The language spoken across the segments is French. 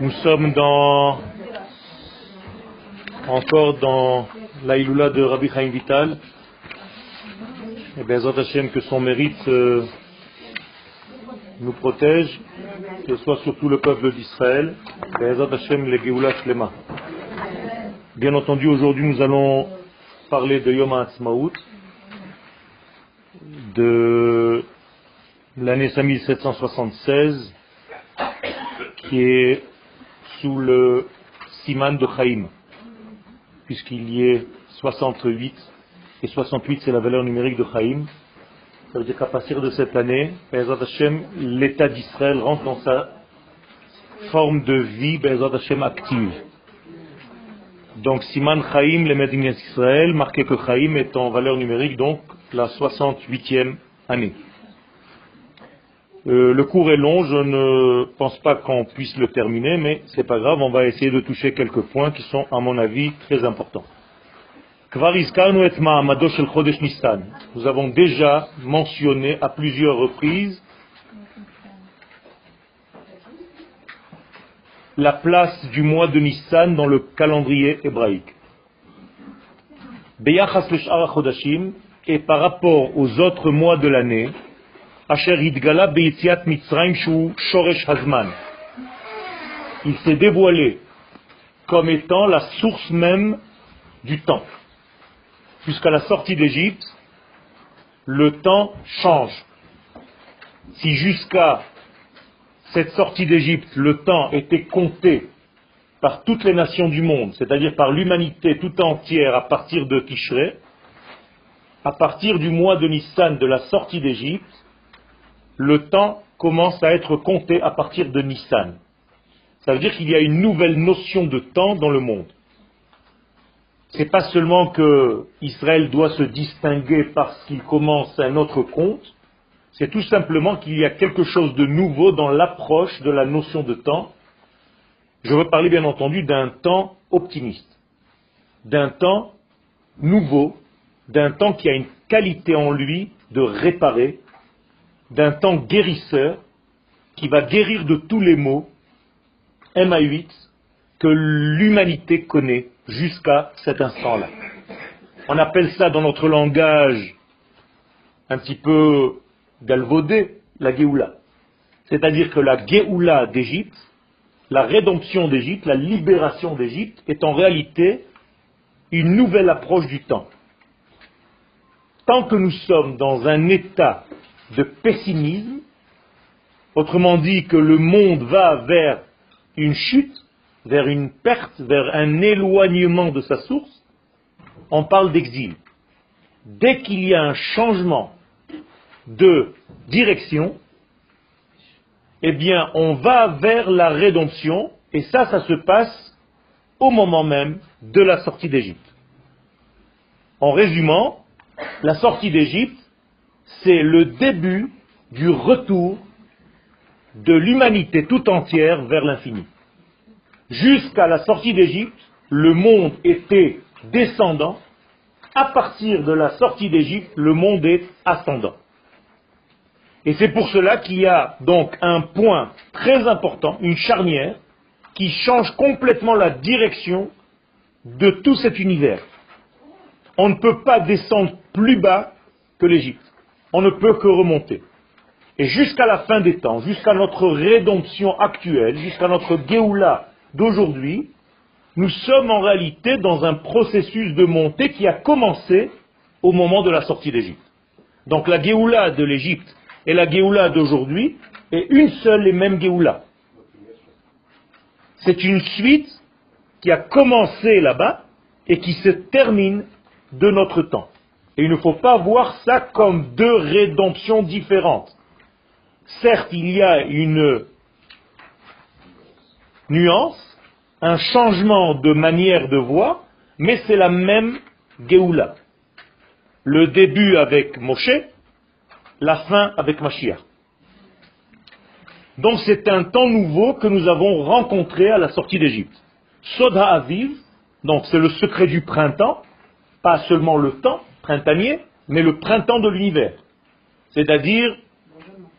Nous sommes dans encore dans l'Aïloula de Rabbi Chaim Vital. Et bien, Hashem, que son mérite euh, nous protège, que ce soit surtout le peuple d'Israël. Hashem, le Geoula Shlema. Bien entendu, aujourd'hui, nous allons parler de Yom HaAtzmaut, de l'année 5776, qui est sous le Siman de Chaim, puisqu'il y est 68, et 68 c'est la valeur numérique de Chaim. Ça veut dire qu'à partir de cette année, l'État d'Israël rentre dans sa forme de vie active. Donc Siman Chaim, les Médines d'Israël, marqué que Chaim est en valeur numérique, donc la 68e année. Euh, le cours est long, je ne pense pas qu'on puisse le terminer, mais c'est pas grave, on va essayer de toucher quelques points qui sont, à mon avis, très importants. Nous avons déjà mentionné à plusieurs reprises la place du mois de Nissan dans le calendrier hébraïque. Et par rapport aux autres mois de l'année, il s'est dévoilé comme étant la source même du temps. Jusqu'à la sortie d'Égypte, le temps change. Si jusqu'à cette sortie d'Égypte, le temps était compté par toutes les nations du monde, c'est-à-dire par l'humanité tout entière à partir de Tishrei, à partir du mois de Nissan de la sortie d'Égypte, le temps commence à être compté à partir de Nissan. Ça veut dire qu'il y a une nouvelle notion de temps dans le monde. Ce n'est pas seulement que Israël doit se distinguer parce qu'il commence un autre compte, c'est tout simplement qu'il y a quelque chose de nouveau dans l'approche de la notion de temps. Je veux parler bien entendu d'un temps optimiste, d'un temps nouveau, d'un temps qui a une qualité en lui de réparer, d'un temps guérisseur qui va guérir de tous les maux, MA8, que l'humanité connaît jusqu'à cet instant-là. On appelle ça dans notre langage un petit peu galvaudé la Géoula. C'est-à-dire que la Géoula d'Égypte, la rédemption d'Égypte, la libération d'Égypte est en réalité une nouvelle approche du temps. Tant que nous sommes dans un état de pessimisme, autrement dit que le monde va vers une chute, vers une perte, vers un éloignement de sa source, on parle d'exil. Dès qu'il y a un changement de direction, eh bien, on va vers la rédemption, et ça, ça se passe au moment même de la sortie d'Égypte. En résumant, la sortie d'Égypte, c'est le début du retour de l'humanité tout entière vers l'infini. Jusqu'à la sortie d'Égypte, le monde était descendant. À partir de la sortie d'Égypte, le monde est ascendant. Et c'est pour cela qu'il y a donc un point très important, une charnière, qui change complètement la direction de tout cet univers. On ne peut pas descendre plus bas que l'Égypte on ne peut que remonter. Et jusqu'à la fin des temps, jusqu'à notre rédemption actuelle, jusqu'à notre Géoula d'aujourd'hui, nous sommes en réalité dans un processus de montée qui a commencé au moment de la sortie d'Égypte. Donc la Géoula de l'Égypte et la Géoula d'aujourd'hui est une seule et même Géoula. C'est une suite qui a commencé là-bas et qui se termine de notre temps. Et il ne faut pas voir ça comme deux rédemptions différentes. Certes, il y a une nuance, un changement de manière de voir, mais c'est la même Géoula. Le début avec Moshe, la fin avec Mashiach. Donc c'est un temps nouveau que nous avons rencontré à la sortie d'Égypte. Sodha Aviv, donc c'est le secret du printemps, pas seulement le temps, mais le printemps de l'univers. C'est-à-dire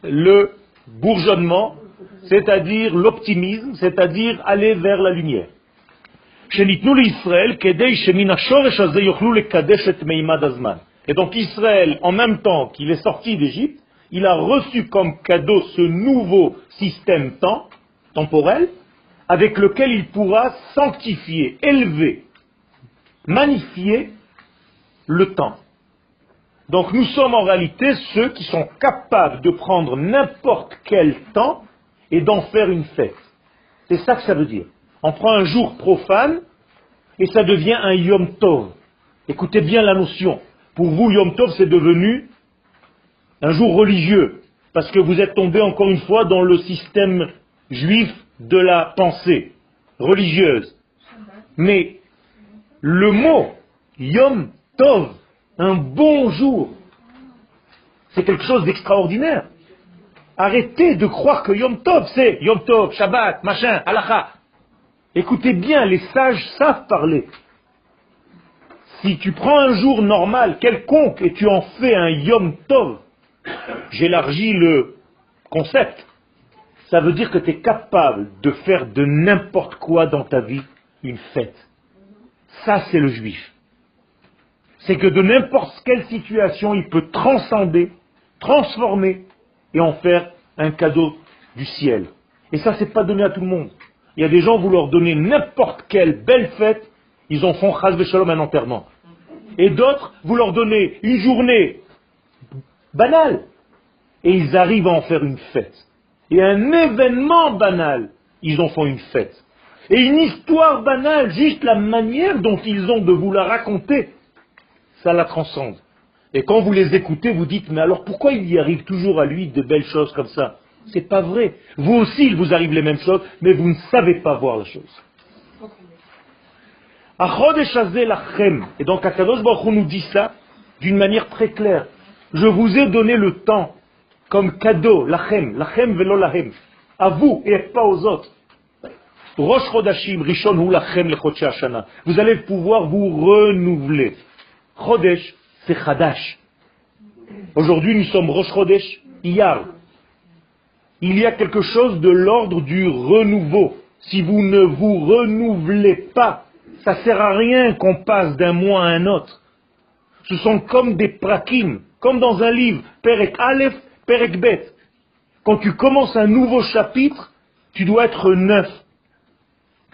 le bourgeonnement, c'est-à-dire l'optimisme, c'est-à-dire aller vers la lumière. Et donc Israël, en même temps qu'il est sorti d'Égypte, il a reçu comme cadeau ce nouveau système temps, temporel, avec lequel il pourra sanctifier, élever, magnifier le temps. Donc nous sommes en réalité ceux qui sont capables de prendre n'importe quel temps et d'en faire une fête. C'est ça que ça veut dire. On prend un jour profane et ça devient un Yom Tov. Écoutez bien la notion. Pour vous, Yom Tov, c'est devenu un jour religieux, parce que vous êtes tombé encore une fois dans le système juif de la pensée religieuse. Mais le mot Yom Tov, un bon jour, c'est quelque chose d'extraordinaire. Arrêtez de croire que Yom Tov, c'est Yom Tov, Shabbat, machin, halakha. Écoutez bien, les sages savent parler. Si tu prends un jour normal, quelconque, et tu en fais un Yom Tov, j'élargis le concept, ça veut dire que tu es capable de faire de n'importe quoi dans ta vie une fête. Ça, c'est le juif. C'est que de n'importe quelle situation, il peut transcender, transformer et en faire un cadeau du ciel. Et ça, c'est pas donné à tout le monde. Il y a des gens, vous leur donnez n'importe quelle belle fête, ils en font chas shalom un enterrement. Et d'autres, vous leur donnez une journée banale, et ils arrivent à en faire une fête. Et un événement banal, ils en font une fête. Et une histoire banale, juste la manière dont ils ont de vous la raconter, ça la transcende. Et quand vous les écoutez, vous dites, mais alors pourquoi il y arrive toujours à lui de belles choses comme ça? C'est pas vrai. Vous aussi, il vous arrive les mêmes choses, mais vous ne savez pas voir la chose. Et donc Akadosh Baruch nous dit ça d'une manière très claire. Je vous ai donné le temps comme cadeau, lachem, lachem velo lahem, à vous et pas aux autres. Rosh Chodashim, Rishon hu lachem le Vous allez pouvoir vous renouveler. Chodesh, c'est Chadash. Aujourd'hui, nous sommes Rosh Chodesh, Iyar. Il y a quelque chose de l'ordre du renouveau. Si vous ne vous renouvelez pas, ça ne sert à rien qu'on passe d'un mois à un autre. Ce sont comme des prakim, comme dans un livre, Perek Aleph, Perek Bet. Quand tu commences un nouveau chapitre, tu dois être neuf.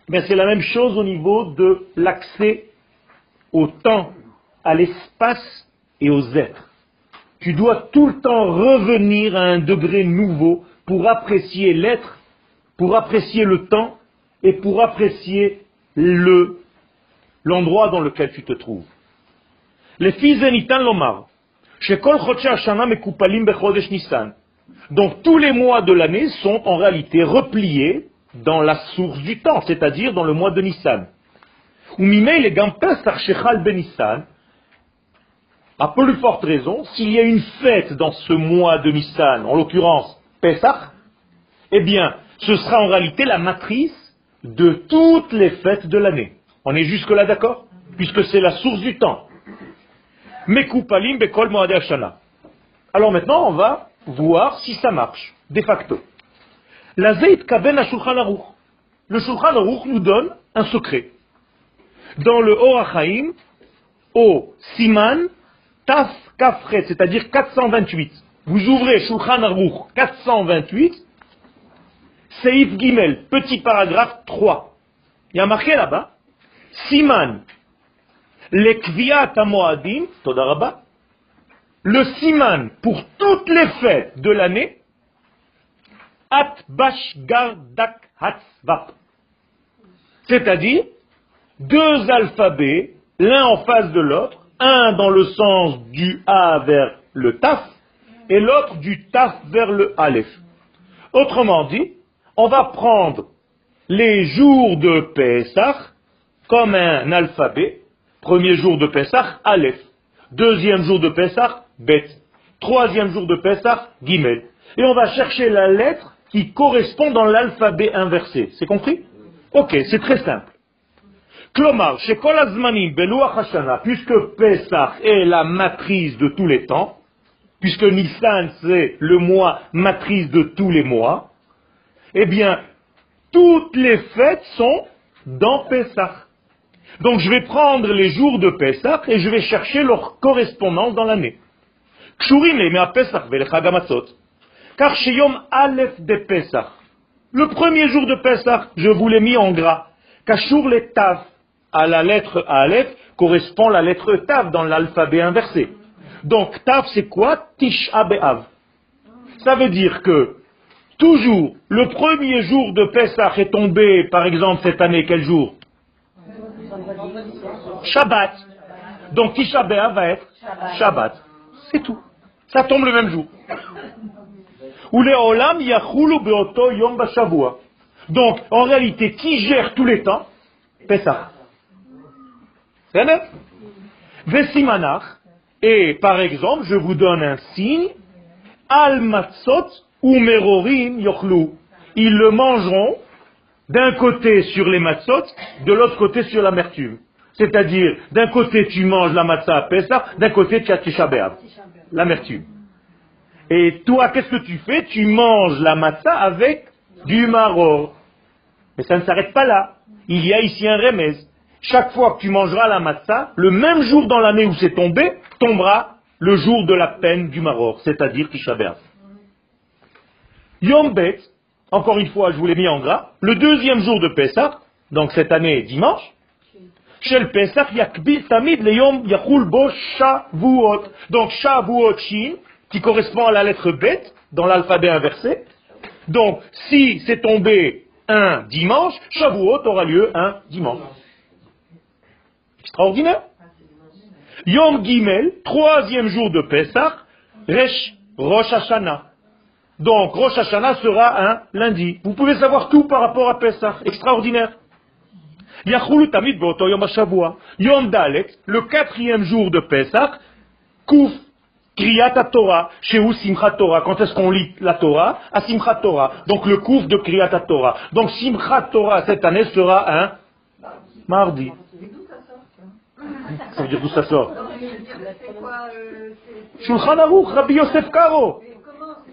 Mais c'est la même chose au niveau de l'accès au temps, à l'espace et aux êtres. Tu dois tout le temps revenir à un degré nouveau pour apprécier l'être, pour apprécier le temps et pour apprécier le l'endroit dans lequel tu te trouves. Les fils Nitan Lomar, donc tous les mois de l'année sont en réalité repliés dans la source du temps, c'est-à-dire dans le mois de Nissan. Ou les ben Nissan, à plus forte raison, s'il y a une fête dans ce mois de Nissan, en l'occurrence Pesach, eh bien, ce sera en réalité la matrice de toutes les fêtes de l'année. On est jusque-là d'accord? Puisque c'est la source du temps. Mekupalim bekol Alors maintenant, on va voir si ça marche, de facto. La Zeit Kaben Shulchan Aruch. Le Shulchan Aruch nous donne un secret. Dans le Orachaim, au Siman, Taf Kafret, c'est-à-dire 428. Vous ouvrez Shulchan Aruch 428, Seif Gimel, petit paragraphe 3. Il y a marqué là-bas, Siman, Lekviat Amoadim, Todaraba, le Siman pour toutes les fêtes de l'année, At Bash Gardak. C'est-à-dire, deux alphabets, l'un en face de l'autre, un dans le sens du A vers le Taf, et l'autre du Taf vers le Aleph. Autrement dit, on va prendre les jours de Pesach comme un alphabet. Premier jour de Pesach, Aleph. Deuxième jour de Pesach, Bet. Troisième jour de Pesach, Gimel. Et on va chercher la lettre qui correspond dans l'alphabet inversé. C'est compris? Ok, c'est très simple. Klomar, chez Kolazmanim, puisque Pesach est la matrice de tous les temps, puisque Nissan c'est le mois matrice de tous les mois, Eh bien, toutes les fêtes sont dans Pessah. Donc je vais prendre les jours de Pessah et je vais chercher leur correspondance dans l'année. Car chez Yom Aleph de Pessah, le premier jour de Pessah, je vous l'ai mis en gras. Kachour les Tav, à la lettre Aleph, correspond la lettre Tav dans l'alphabet inversé. Donc Tav c'est quoi? Tisha Be'av. Ça veut dire que toujours le premier jour de Pessah est tombé, par exemple cette année, quel jour? Shabbat. Donc Tisha B'Av va être Shabbat. C'est tout. Ça tombe le même jour. Donc, en réalité, qui gère tous les temps? Pessah. Vesimanach. Et par exemple, je vous donne un signe. Al Matzot ou Merorim. Ils le mangeront d'un côté sur les matzot, de l'autre côté sur l'amertume. C'est-à-dire, d'un côté tu manges la matzah à Pessah, d'un côté tu as l'amertume. Et toi, qu'est-ce que tu fais? Tu manges la matzah avec du maror. Mais ça ne s'arrête pas là. Il y a ici un remez. Chaque fois que tu mangeras la matzah, le même jour dans l'année où c'est tombé, tombera le jour de la peine du maror, c'est-à-dire Tisha Yom Bet, encore une fois, je vous l'ai mis en gras, le deuxième jour de Pessah, donc cette année dimanche, chez le Pessah, yakbil tamid le yom yachul bo shavuot. Donc shavuot shin, qui correspond à la lettre bet dans l'alphabet inversé. Donc, si c'est tombé un dimanche, shavuot aura lieu un dimanche. Extraordinaire. Yom Gimel, troisième jour de Pessah, Resh Rosh Hashanah. Donc, Rosh Hashanah sera un lundi. Vous pouvez savoir tout par rapport à Pessah. Extraordinaire. Yachulu Tamid Yom Yom Dalet, le quatrième jour de Pessah, Kouf, Kriyat Torah, chez où Simchat Torah. Quand est-ce qu'on lit la Torah? À Simchat Torah. Donc le Kouf de Kriyat Torah. Donc Simchat Torah cette année sera un mardi. Ça veut dire d'où ça sort Shulchan Aruch, Rabbi Yosef Karo.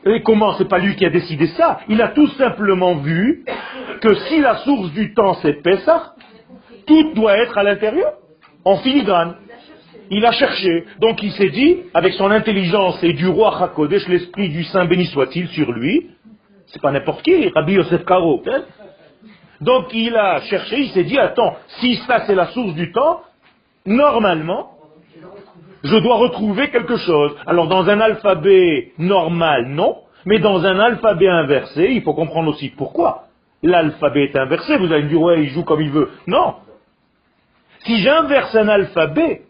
Et comment C'est pas lui qui a décidé ça? Il a tout simplement vu que si la source du temps c'est Pessah, tout doit être à l'intérieur, en filigrane. Il a cherché. Donc il s'est dit, avec son intelligence et du roi Hakodesh, l'esprit du Saint béni soit-il sur lui, c'est pas n'importe qui, Rabbi Yosef Karo. Hein. Donc il a cherché, il s'est dit, attends, si ça c'est la source du temps, normalement, je dois retrouver quelque chose. Alors dans un alphabet normal, non, mais dans un alphabet inversé, il faut comprendre aussi pourquoi. L'alphabet est inversé, vous allez me dire, ouais, il joue comme il veut. Non. Si j'inverse un alphabet,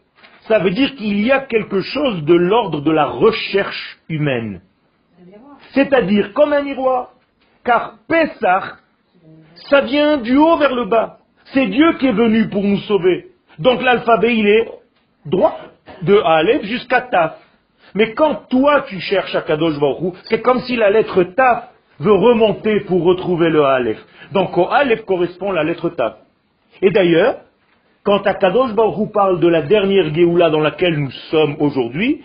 ça veut dire qu'il y a quelque chose de l'ordre de la recherche humaine. C'est-à-dire comme un miroir. Car Pessah, ça vient du haut vers le bas. C'est Dieu qui est venu pour nous sauver. Donc l'alphabet, il est droit de Aleph jusqu'à Taf. Mais quand toi tu cherches à Kadosh Baruch c'est comme si la lettre Taf veut remonter pour retrouver le Aleph. Donc au Aleph correspond la lettre Taf. Et d'ailleurs, quand Akadosh Baruch parle de la dernière Géoula dans laquelle nous sommes aujourd'hui,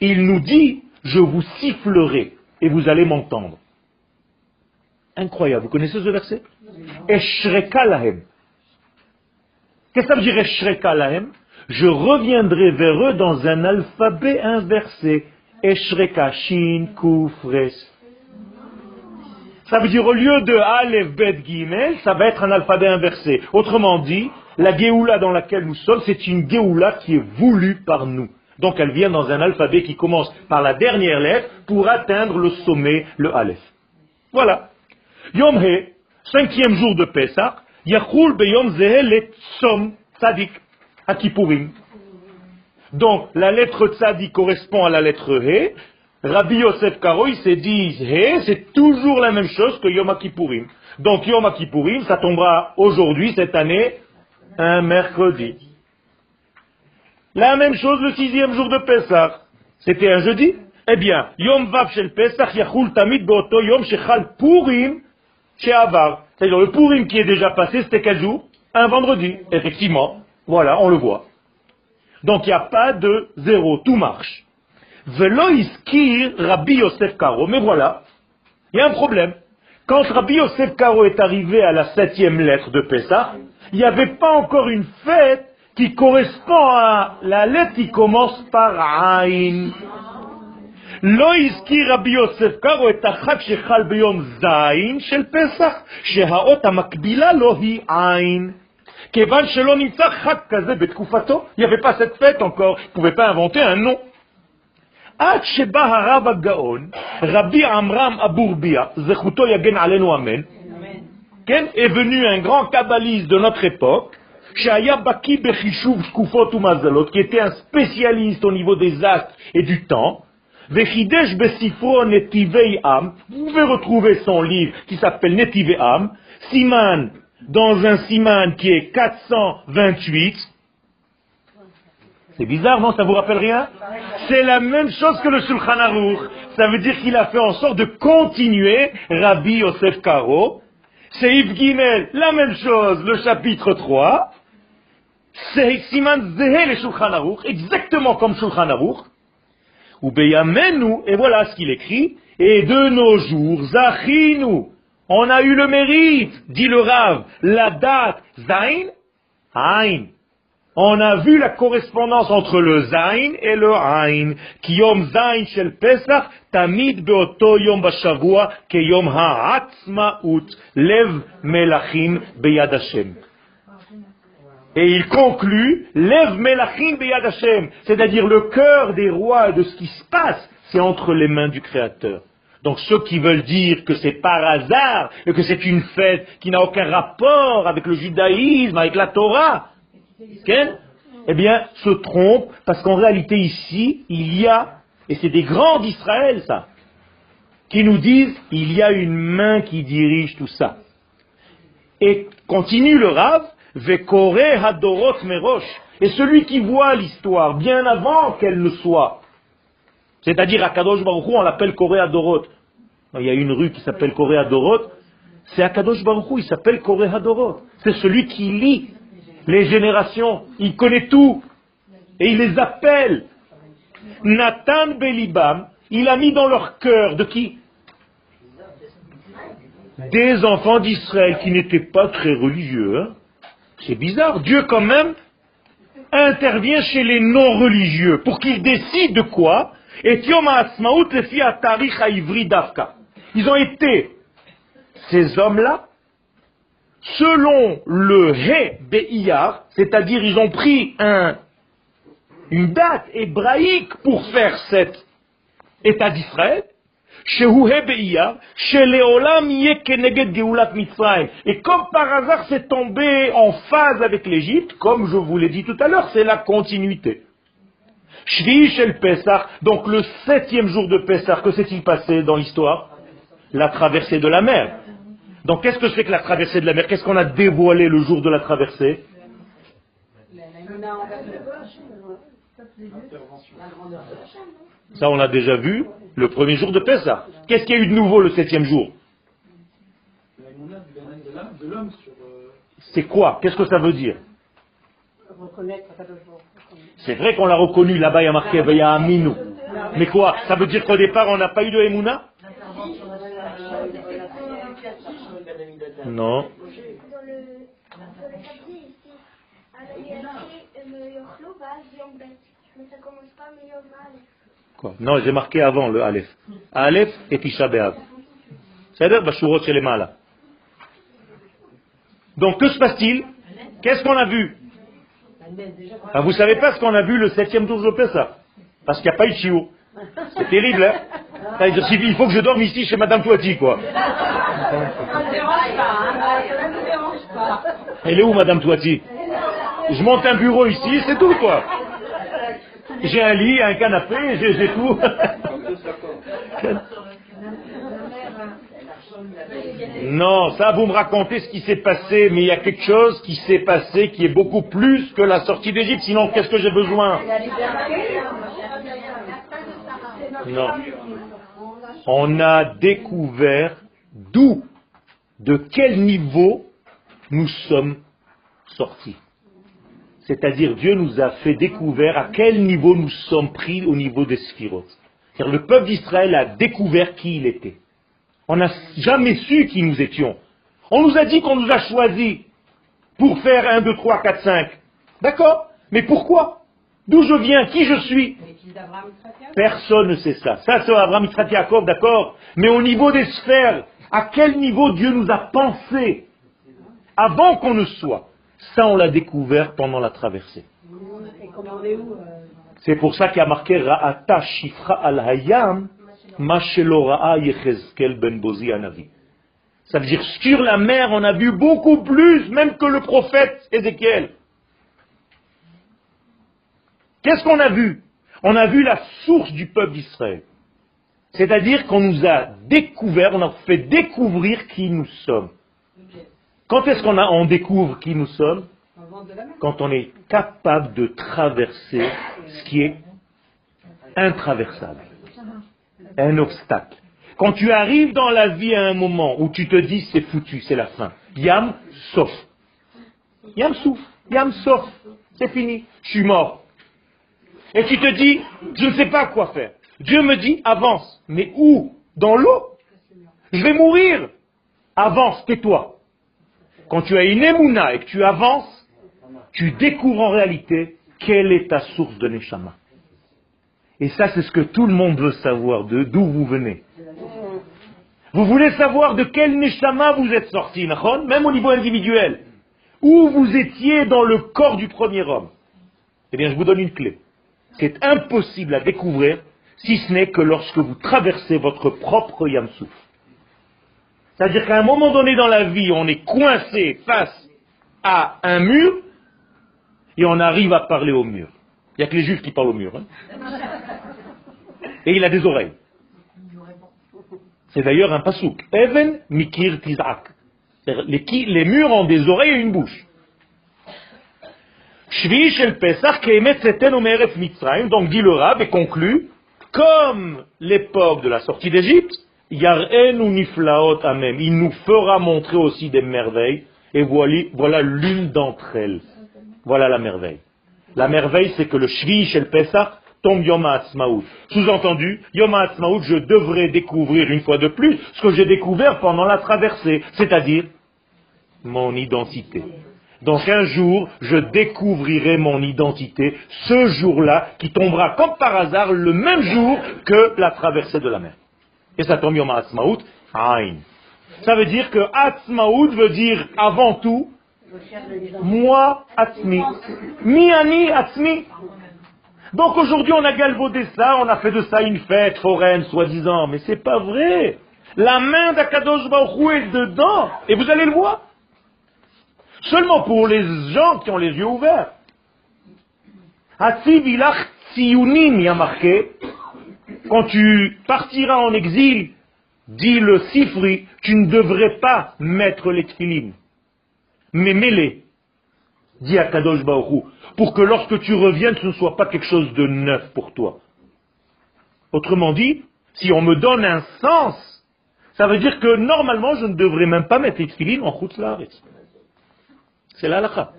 il nous dit, je vous sifflerai et vous allez m'entendre. Incroyable, vous connaissez ce verset? Eshreka lahem. Qu'est-ce que ça veut dire je reviendrai vers eux dans un alphabet inversé. Eshreka Shin Kufres. Ça veut dire au lieu de Aleph Bet Gimel, ça va être un alphabet inversé. Autrement dit, la Géoula dans laquelle nous sommes, c'est une Géoula qui est voulue par nous. Donc elle vient dans un alphabet qui commence par la dernière lettre pour atteindre le sommet, le Aleph. Voilà. Yom He, cinquième jour de Pesach, Yachul Beyom Zehe le Tsom Tzadik. Donc, la lettre Tzadi correspond à la lettre He. Rabbi Yosef Karo, il s'est dit He, c'est toujours la même chose que Yom Kippourim. Donc, Yom Kippourim, ça tombera aujourd'hui, cette année, un mercredi. La même chose le sixième jour de Pessah. C'était un jeudi? Eh bien, Yom Vav Shel Pesach Yachul Tamid Beoto Yom Shechal Purim Sheavar. C'est-à-dire le Purim qui est déjà passé, c'était quel jour? Un vendredi, effectivement. Voilà, on le voit. Donc il n'y a pas de zéro, tout marche. Velo Rabbi Yosef Karo, mais voilà, il y a un problème. Quand Rabbi Yosef Karo est arrivé à la septième lettre de Pessah, il n'y avait pas encore une fête qui correspond à la lettre qui commence par Aïn. לא הזכיר רבי יוסף קארו את החג שחל ביום זין של פסח, שהאות המקבילה לו היא עין. כיוון שלא נמצא חג כזה בתקופתו, il ne pouvait pas inventer un nom. עד שבא הרב הגאון, רבי עמרם אבורביה, זכותו יגן עלינו אמן, כן, venu un grand kabbaliste de notre époque, שהיה בקי בחישוב תקופות ומזלות, qui était un spécialiste au niveau des astres et du temps, Vechidesh Besifro Am, vous pouvez retrouver son livre qui s'appelle Netivei Am, Siman, dans un Siman qui est 428. C'est bizarre, non? Ça vous rappelle rien? C'est la même chose que le Shulchan Aruch. Ça veut dire qu'il a fait en sorte de continuer Rabbi Yosef Karo. C'est Yves Gimel, la même chose, le chapitre 3. C'est Siman Zehe le Shulchan Aruch, exactement comme Shulchan Aruch. Ou Beyamenu, et voilà ce qu'il écrit, et de nos jours, Zachinu, on a eu le mérite, dit le Rav, la date Zain, Ain. On a vu la correspondance entre le Zain et le Ain. Kiyom Zain shel Pesach, tamid beoto yom bashavua, keyom ha'atzmaut, lev melachim beyad Hashem. Et il conclut, Lev Melachim Beyad Hashem, c'est-à-dire le cœur des rois de ce qui se passe, c'est entre les mains du Créateur. Donc ceux qui veulent dire que c'est par hasard et que c'est une fête qui n'a aucun rapport avec le judaïsme, avec la Torah, eh bien, se trompent parce qu'en réalité ici, il y a, et c'est des grands d'Israël ça, qui nous disent, il y a une main qui dirige tout ça. Et continue le Rav, Hadorot Merosh. Et celui qui voit l'histoire bien avant qu'elle ne soit, c'est-à-dire à Kadosh Baruch Hu, on l'appelle Koré Hadorot. Il y a une rue qui s'appelle Koré Hadorot, c'est Akadosh Baruch Hu, il s'appelle Koré Hadorot. C'est celui qui lit les générations, il connaît tout, et il les appelle. Nathan Belibam, il a mis dans leur cœur de qui? Des enfants d'Israël qui n'étaient pas très religieux. Hein c'est bizarre. Dieu quand même intervient chez les non-religieux pour qu'ils décident de quoi? Et Ils ont été, ces hommes-là, selon le He Be'iyar, c'est-à-dire ils ont pris un, une date hébraïque pour faire cet État d'Israël, et comme par hasard c'est tombé en phase avec l'Égypte, comme je vous l'ai dit tout à l'heure, c'est la continuité. Shvi Pesach, donc le septième jour de Pesach, que s'est-il passé dans l'histoire? La traversée de la mer. Donc qu'est-ce que c'est que la traversée de la mer? Qu'est-ce qu'on a dévoilé le jour de la traversée? Ça on l'a déjà vu le premier jour de Pessah. Qu'est-ce qu'il y a eu de nouveau le septième jour? C'est quoi? Qu'est-ce que ça veut dire? C'est vrai qu'on l'a reconnu, là-bas il y a marqué Veya Aminu. Mais quoi? Ça veut dire qu'au départ on n'a pas eu de Emouna? Non. Non, j'ai marqué avant le Aleph. Aleph et Tisha B'Av. C'est-à-dire, chez les malas. Donc, que se passe-t-il? Qu'est-ce qu'on a vu? Ah, Vous savez pas ce qu'on a vu le septième jour de Pessah Parce qu'il n'y a pas eu de. C'est terrible, hein? Il faut que je dorme ici chez Madame Toiti, quoi. Elle est où, Madame Toiti Je monte un bureau ici, c'est tout, quoi. J'ai un lit, un canapé, j'ai tout. Non, ça vous me racontez ce qui s'est passé, mais il y a quelque chose qui s'est passé qui est beaucoup plus que la sortie d'Égypte, sinon qu'est-ce que j'ai besoin? Non. On a découvert d'où, de quel niveau nous sommes sortis. C'est-à-dire Dieu nous a fait découvrir à quel niveau nous sommes pris au niveau des sphirotes. le peuple d'Israël a découvert qui il était. On n'a jamais su qui nous étions. On nous a dit qu'on nous a choisis pour faire 1, 2, 3, 4, 5. D'accord? Mais pourquoi? D'où je viens? Qui je suis? Personne ne sait ça. Ça, c'est Abraham Yaakov, d'accord? Mais au niveau des sphères, à quel niveau Dieu nous a pensé avant qu'on ne soit? Ça, on l'a découvert pendant la traversée. C'est pour ça qu'il y a marqué Ra'ata Shifra al-Hayam ben Ça veut dire sur la mer, on a vu beaucoup plus, même que le prophète Ézéchiel. Qu'est-ce qu'on a vu? On a vu la source du peuple d'Israël. C'est-à-dire qu'on nous a découvert, on a fait découvrir qui nous sommes. Quand est-ce qu'on on découvre qui nous sommes Quand on est capable de traverser ce qui est intraversable. Un obstacle. Quand tu arrives dans la vie à un moment où tu te dis c'est foutu, c'est la fin. Yam sauf. Yam souf. Yam sauf. C'est fini. Je suis mort. Et tu te dis, je ne sais pas quoi faire. Dieu me dit, avance. Mais où? Dans l'eau? Je vais mourir. Avance, tais-toi. Quand tu as une émouna et que tu avances, tu découvres en réalité quelle est ta source de Neshama. Et ça, c'est ce que tout le monde veut savoir, de d'où vous venez. Vous voulez savoir de quel Neshama vous êtes sorti, même au niveau individuel. Où vous étiez dans le corps du premier homme. Eh bien, je vous donne une clé. C'est impossible à découvrir si ce n'est que lorsque vous traversez votre propre Yamsouf. C'est-à-dire qu'à un moment donné dans la vie, on est coincé face à un mur et on arrive à parler au mur. Il n'y a que les juifs qui parlent au mur. Hein. Et il a des oreilles. C'est d'ailleurs un pasouk. Even mikir tizak. Les, les murs ont des oreilles et une bouche. Shvi shel Pesach donc dit le Rab et conclut, comme l'époque de la sortie d'Égypte, il nous fera montrer aussi des merveilles, et voilà l'une d'entre elles. Voilà la merveille. La merveille, c'est que le Shvi shel Pesach tombe Yom HaAtzmaout. Sous-entendu, Yom HaAtzmaout, je devrais découvrir une fois de plus ce que j'ai découvert pendant la traversée, c'est-à-dire mon identité. Donc un jour, je découvrirai mon identité, ce jour-là, qui tombera comme par hasard le même jour que la traversée de la mer. Et ça tombe Yom Atzmaout, Aïn. Ça veut dire que Atzmaout veut dire avant tout, moi, Atzmi. Miani, Atzmi. Donc aujourd'hui, on a galvaudé ça, on a fait de ça une fête foraine, soi-disant, mais c'est pas vrai. La main d'Akadosh Baruch est dedans, et vous allez le voir. Seulement pour les gens qui ont les yeux ouverts. Hatzivilach Tziyunim, y a marqué, quand tu partiras en exil, dit le Sifri, tu ne devrais pas mettre les tfilim, mais mets-les, dit Akadosh Baoru, pour que lorsque tu reviennes, ce ne soit pas quelque chose de neuf pour toi. Autrement dit, si on me donne un sens, ça veut dire que normalement, je ne devrais même pas mettre les en Chutzlaretz. C'est l'halakha.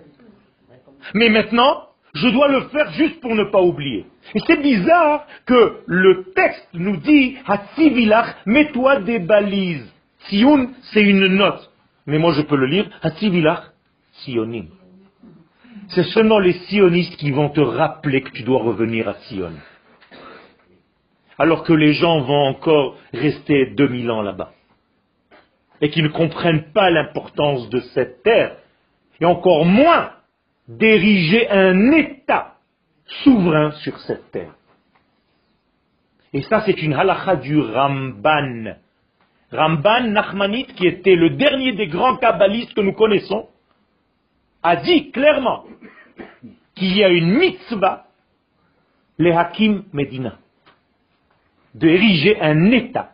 Mais maintenant, je dois le faire juste pour ne pas oublier. Et c'est bizarre que le texte nous dit, Hatzivilach, mets-toi des balises. Sion, c'est une note. Mais moi je peux le lire, Hatzivilach, Sionim. C'est seulement les sionistes qui vont te rappeler que tu dois revenir à Sion. Alors que les gens vont encore rester 2000 ans là-bas. Et qui ne comprennent pas l'importance de cette terre et encore moins d'ériger un État souverain sur cette terre. Et ça, c'est une halakha du Ramban. Ramban Nachmanit, qui était le dernier des grands kabbalistes que nous connaissons, a dit clairement qu'il y a une mitzvah, les Hakim Medina, d'ériger un État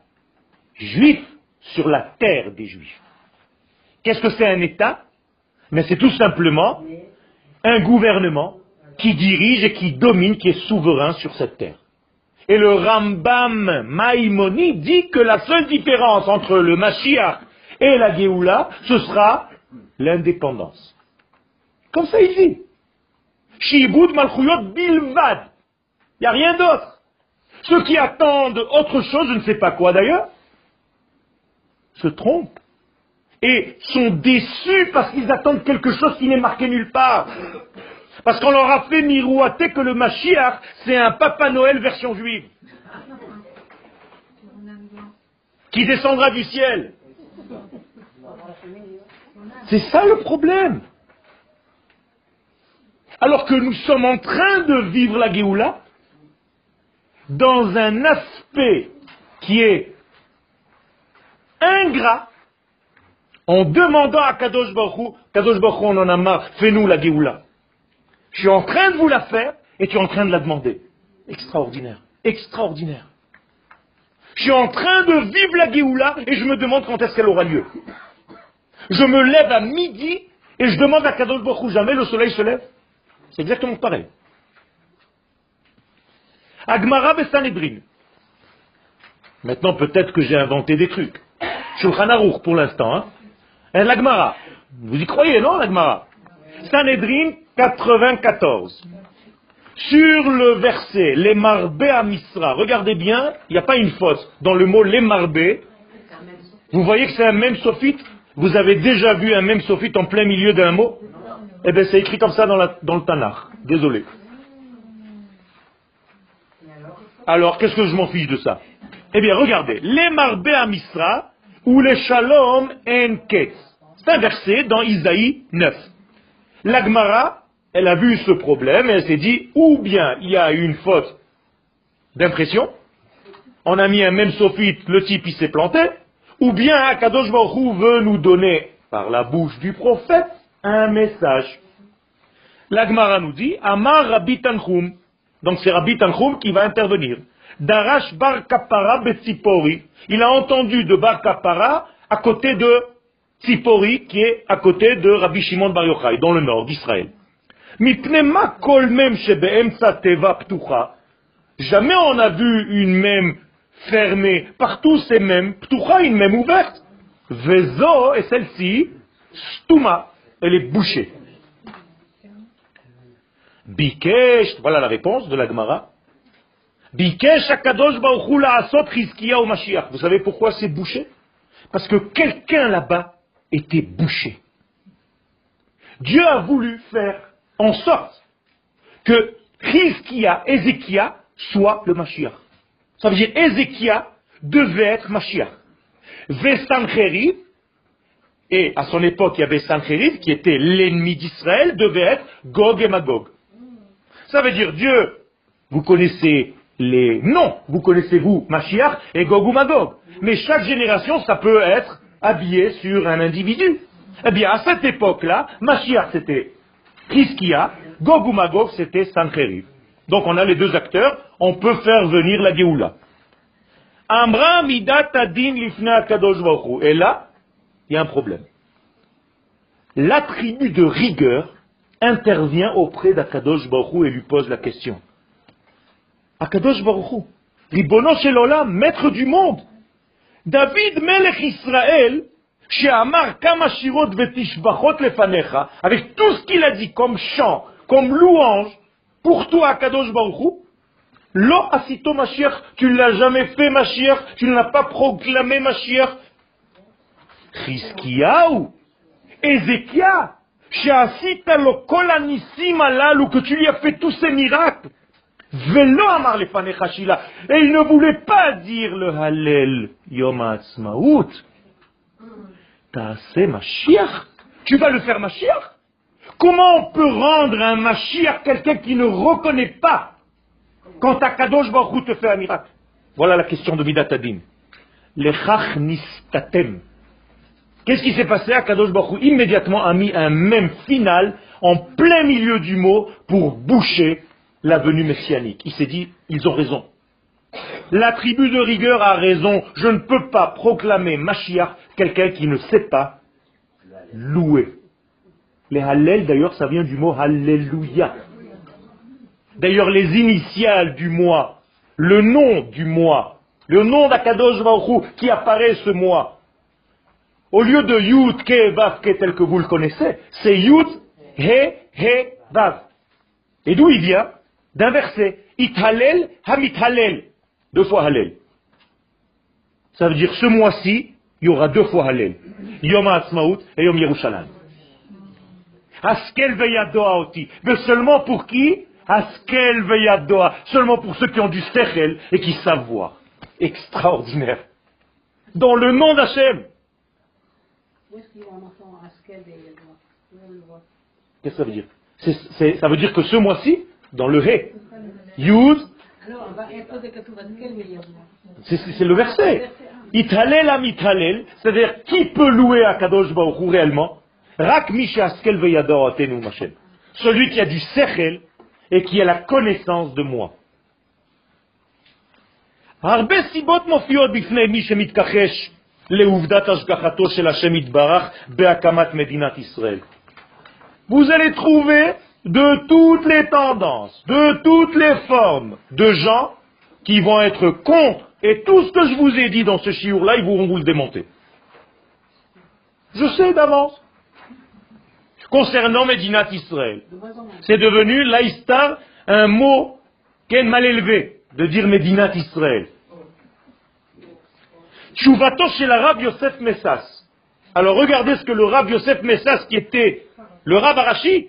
juif sur la terre des juifs. Qu'est-ce que c'est un État? Mais c'est tout simplement un gouvernement qui dirige et qui domine, qui est souverain sur cette terre. Et le Rambam Maïmoni dit que la seule différence entre le Mashiach et la Géoula, ce sera l'indépendance. Comme ça il dit. Shibud Malchuyot Bilvad. Il n'y a rien d'autre. Ceux qui attendent autre chose, je ne sais pas quoi d'ailleurs, se trompent et sont déçus parce qu'ils attendent quelque chose qui n'est marqué nulle part. Parce qu'on leur a fait miroiter que le Mashiach, c'est un Papa Noël version juive. Qui descendra du ciel. C'est ça le problème. Alors que nous sommes en train de vivre la Géoula dans un aspect qui est ingrat, en demandant à Kadosh Baruch Kadosh Baruch on en a marre, fais-nous la Géoula. Je suis en train de vous la faire et tu es en train de la demander. Extraordinaire. Extraordinaire. Je suis en train de vivre la Géoula et je me demande quand est-ce qu'elle aura lieu. Je me lève à midi et je demande à Kadosh Baruch jamais le soleil se lève. C'est exactement pareil. Agmara Sanhedrin. Maintenant, peut-être que j'ai inventé des trucs. Shulchan Aruch pour l'instant. Hein. Et l'Agmara. Vous y croyez, non, l'Agmara Sanhedrin 94. Sur le verset, les marbé à Misra, regardez bien, il n'y a pas une faute dans le mot les marbé. Vous voyez que c'est un même sophite? Vous avez déjà vu un même sophite en plein milieu d'un mot? Eh bien, c'est écrit comme ça dans, le Tanakh. Désolé. Alors, qu'est-ce que je m'en fiche de ça? Eh bien, regardez, les marbé à Misra ou les shalom en ket. C'est un verset dans Isaïe 9. L'Agmara, elle a vu ce problème et elle s'est dit, ou bien il y a une faute d'impression, on a mis un même sophite, le type il s'est planté, ou bien Akadosh Baruch veut nous donner, par la bouche du prophète, un message. L'Agmara nous dit, Amar Rabbi Tanchum, donc c'est Rabbi Tanchum qui va intervenir. Darash Bar Kapara Betzipori, il a entendu de Bar Kapara à côté de Tzipori, qui est à côté de Rabbi Shimon Bar Yochai, dans le nord d'Israël. Jamais on a vu une même fermée. Partout c'est même. Ptucha, une même ouverte. Vezo, et celle-ci, stuma, elle est bouchée. Bikesh, voilà la réponse de la Gemara. Bikesh au Mashiach. Vous savez pourquoi c'est bouché? Parce que quelqu'un là-bas était bouché. Dieu a voulu faire en sorte que Rizkia, Ézéchia, soit le Mashiach. Ça veut dire Ézéchia devait être Mashiach. Et à son époque il y avait Sancheriv, qui était l'ennemi d'Israël, devait être Gog et Magog. Ça veut dire Dieu, vous connaissez les noms, vous connaissez vous Mashiach et Gog ou Magog. Mais chaque génération, ça peut être habillé sur un individu. Eh bien, à cette époque-là, Mashiach c'était Kiskia, Gog ou Magog c'était Sancheriv. Donc on a les deux acteurs, on peut faire venir la Géoula. Amra midat adin lifna Et là, il y a un problème. L'attribut de rigueur intervient auprès d'Akadosh Baruch et lui pose la question. Akadosh Baruch Ribono Shelolam, maître du monde, David Melech Israël, Amar Kama Shirot Vetishbachot Lefanecha, avec tout ce qu'il a dit comme chant, comme louange, pour toi, Akadosh Baruch Lo asito Mashiach, tu ne l'as jamais fait Mashiach, tu ne l'as pas proclamé Mashiach. Chizkiyahu, Ézéchia, Sheasita lo kol alalu, que tu lui as fait tous ces miracles. Velo amar Et il ne voulait pas dire le Hallel Yom Ha'atzmaut. T'as Mashiach. Tu vas le faire Mashiach Comment on peut rendre un Mashiach quelqu'un qui ne reconnaît pas quand Akadosh Baruch te fait un miracle? Voilà la question de Midatadin. Lechach nistatem. Qu'est-ce qui s'est passé? Akadosh Baruch immédiatement a mis un même final en plein milieu du mot pour boucher la venue messianique. Il s'est dit, ils ont raison. La tribu de rigueur a raison. Je ne peux pas proclamer Mashiach quelqu'un qui ne sait pas louer. Les Hallel, d'ailleurs, ça vient du mot Alléluia. D'ailleurs, les initiales du mois, le nom du mois, le nom d'Akadosh Baruch qui apparaît ce mois, au lieu de Yud, Ke, Vav, Ke, tel que vous le connaissez, c'est Yud, He, He, Vav. Et d'où il vient? D'un verset. Ithalel hamit halel. Deux fois halel. Ça veut dire ce mois-ci, il y aura deux fois Hallel. Yom HaAtzmaut et Yom Yerushalayim. Askel veyadoa oti. Mais seulement pour qui? Askel veyadoa. Seulement pour ceux qui ont du sechel et qui savent voir. Extraordinaire. Dans le nom d'Hachem. Qu'est-ce que ça veut dire? Ça veut dire que ce mois-ci, dans le He, Yud, c'est le verset. Italel am italel, c'est-à-dire qui peut louer à Kadosh Baruch réellement Rak Celui qui a du sechel et qui a la connaissance de moi. הרבה סיבות מופיעות בפני מי שמתכחש לעובדת השגחתו של השם יתברך בהקמת מדינת ישראל. Vous allez trouver de toutes les tendances, de toutes les formes de gens qui vont être contre et tout ce que je vous ai dit dans ce chiour-là, ils vont vous le démonter. Je sais d'avance. Concernant Medinat Israël, c'est devenu laïstar un mot qu'est mal élevé de dire Medinat Israël. Chouvato chez l'arabe Yosef Messas. Alors regardez ce que le rab Yosef Messas, qui était le rab Arashi,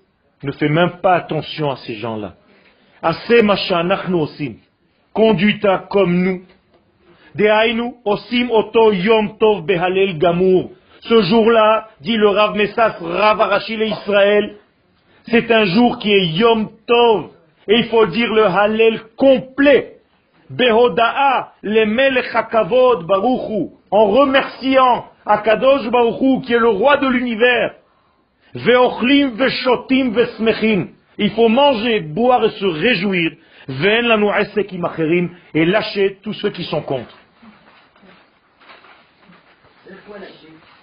Ne fais même pas attention à ces gens-là. Assez machanachnu osim. Conduis-ta comme nous. Dehainu osim oto yom tov behalel gamur. Ce jour-là, dit le Rav Messas, Rav Arachil Israël, c'est un jour qui est Yom Tov. Et il faut dire le Hallel complet. Behoda'a, le Melech Baruchu, en remerciant Akadosh Baruchu, qui est le roi de l'univers. Il faut manger, boire et se réjouir. Ven lanu et lâcher tous ceux qui sont contre.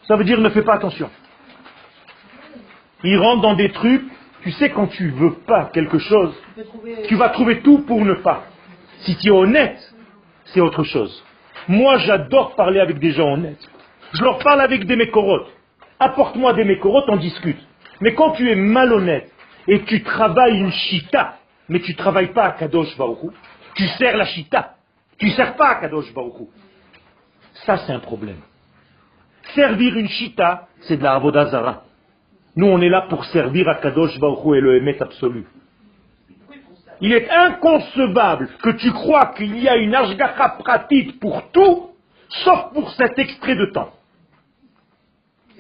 Ça veut dire ne fais pas attention. Il rentre dans des trucs, tu sais quand tu veux pas quelque chose, tu vas trouver tout pour ne pas. Si tu es honnête, c'est autre chose. Moi j'adore parler avec des gens honnêtes. Je leur parle avec des mécorotes. Apporte-moi des mécorotes, on discute. Mais quand tu es malhonnête et tu travailles une chita, mais tu ne travailles pas à Kadosh Baruchou, tu sers la chita, tu ne sers pas à Kadosh Baruchou. Ça c'est un problème. Servir une chita, c'est de la avodazara. Nous, on est là pour servir à Kadosh Baruch et le Emet absolu. Il est inconcevable que tu crois qu'il y a une ashgacha pratique pour tout, sauf pour cet extrait de temps.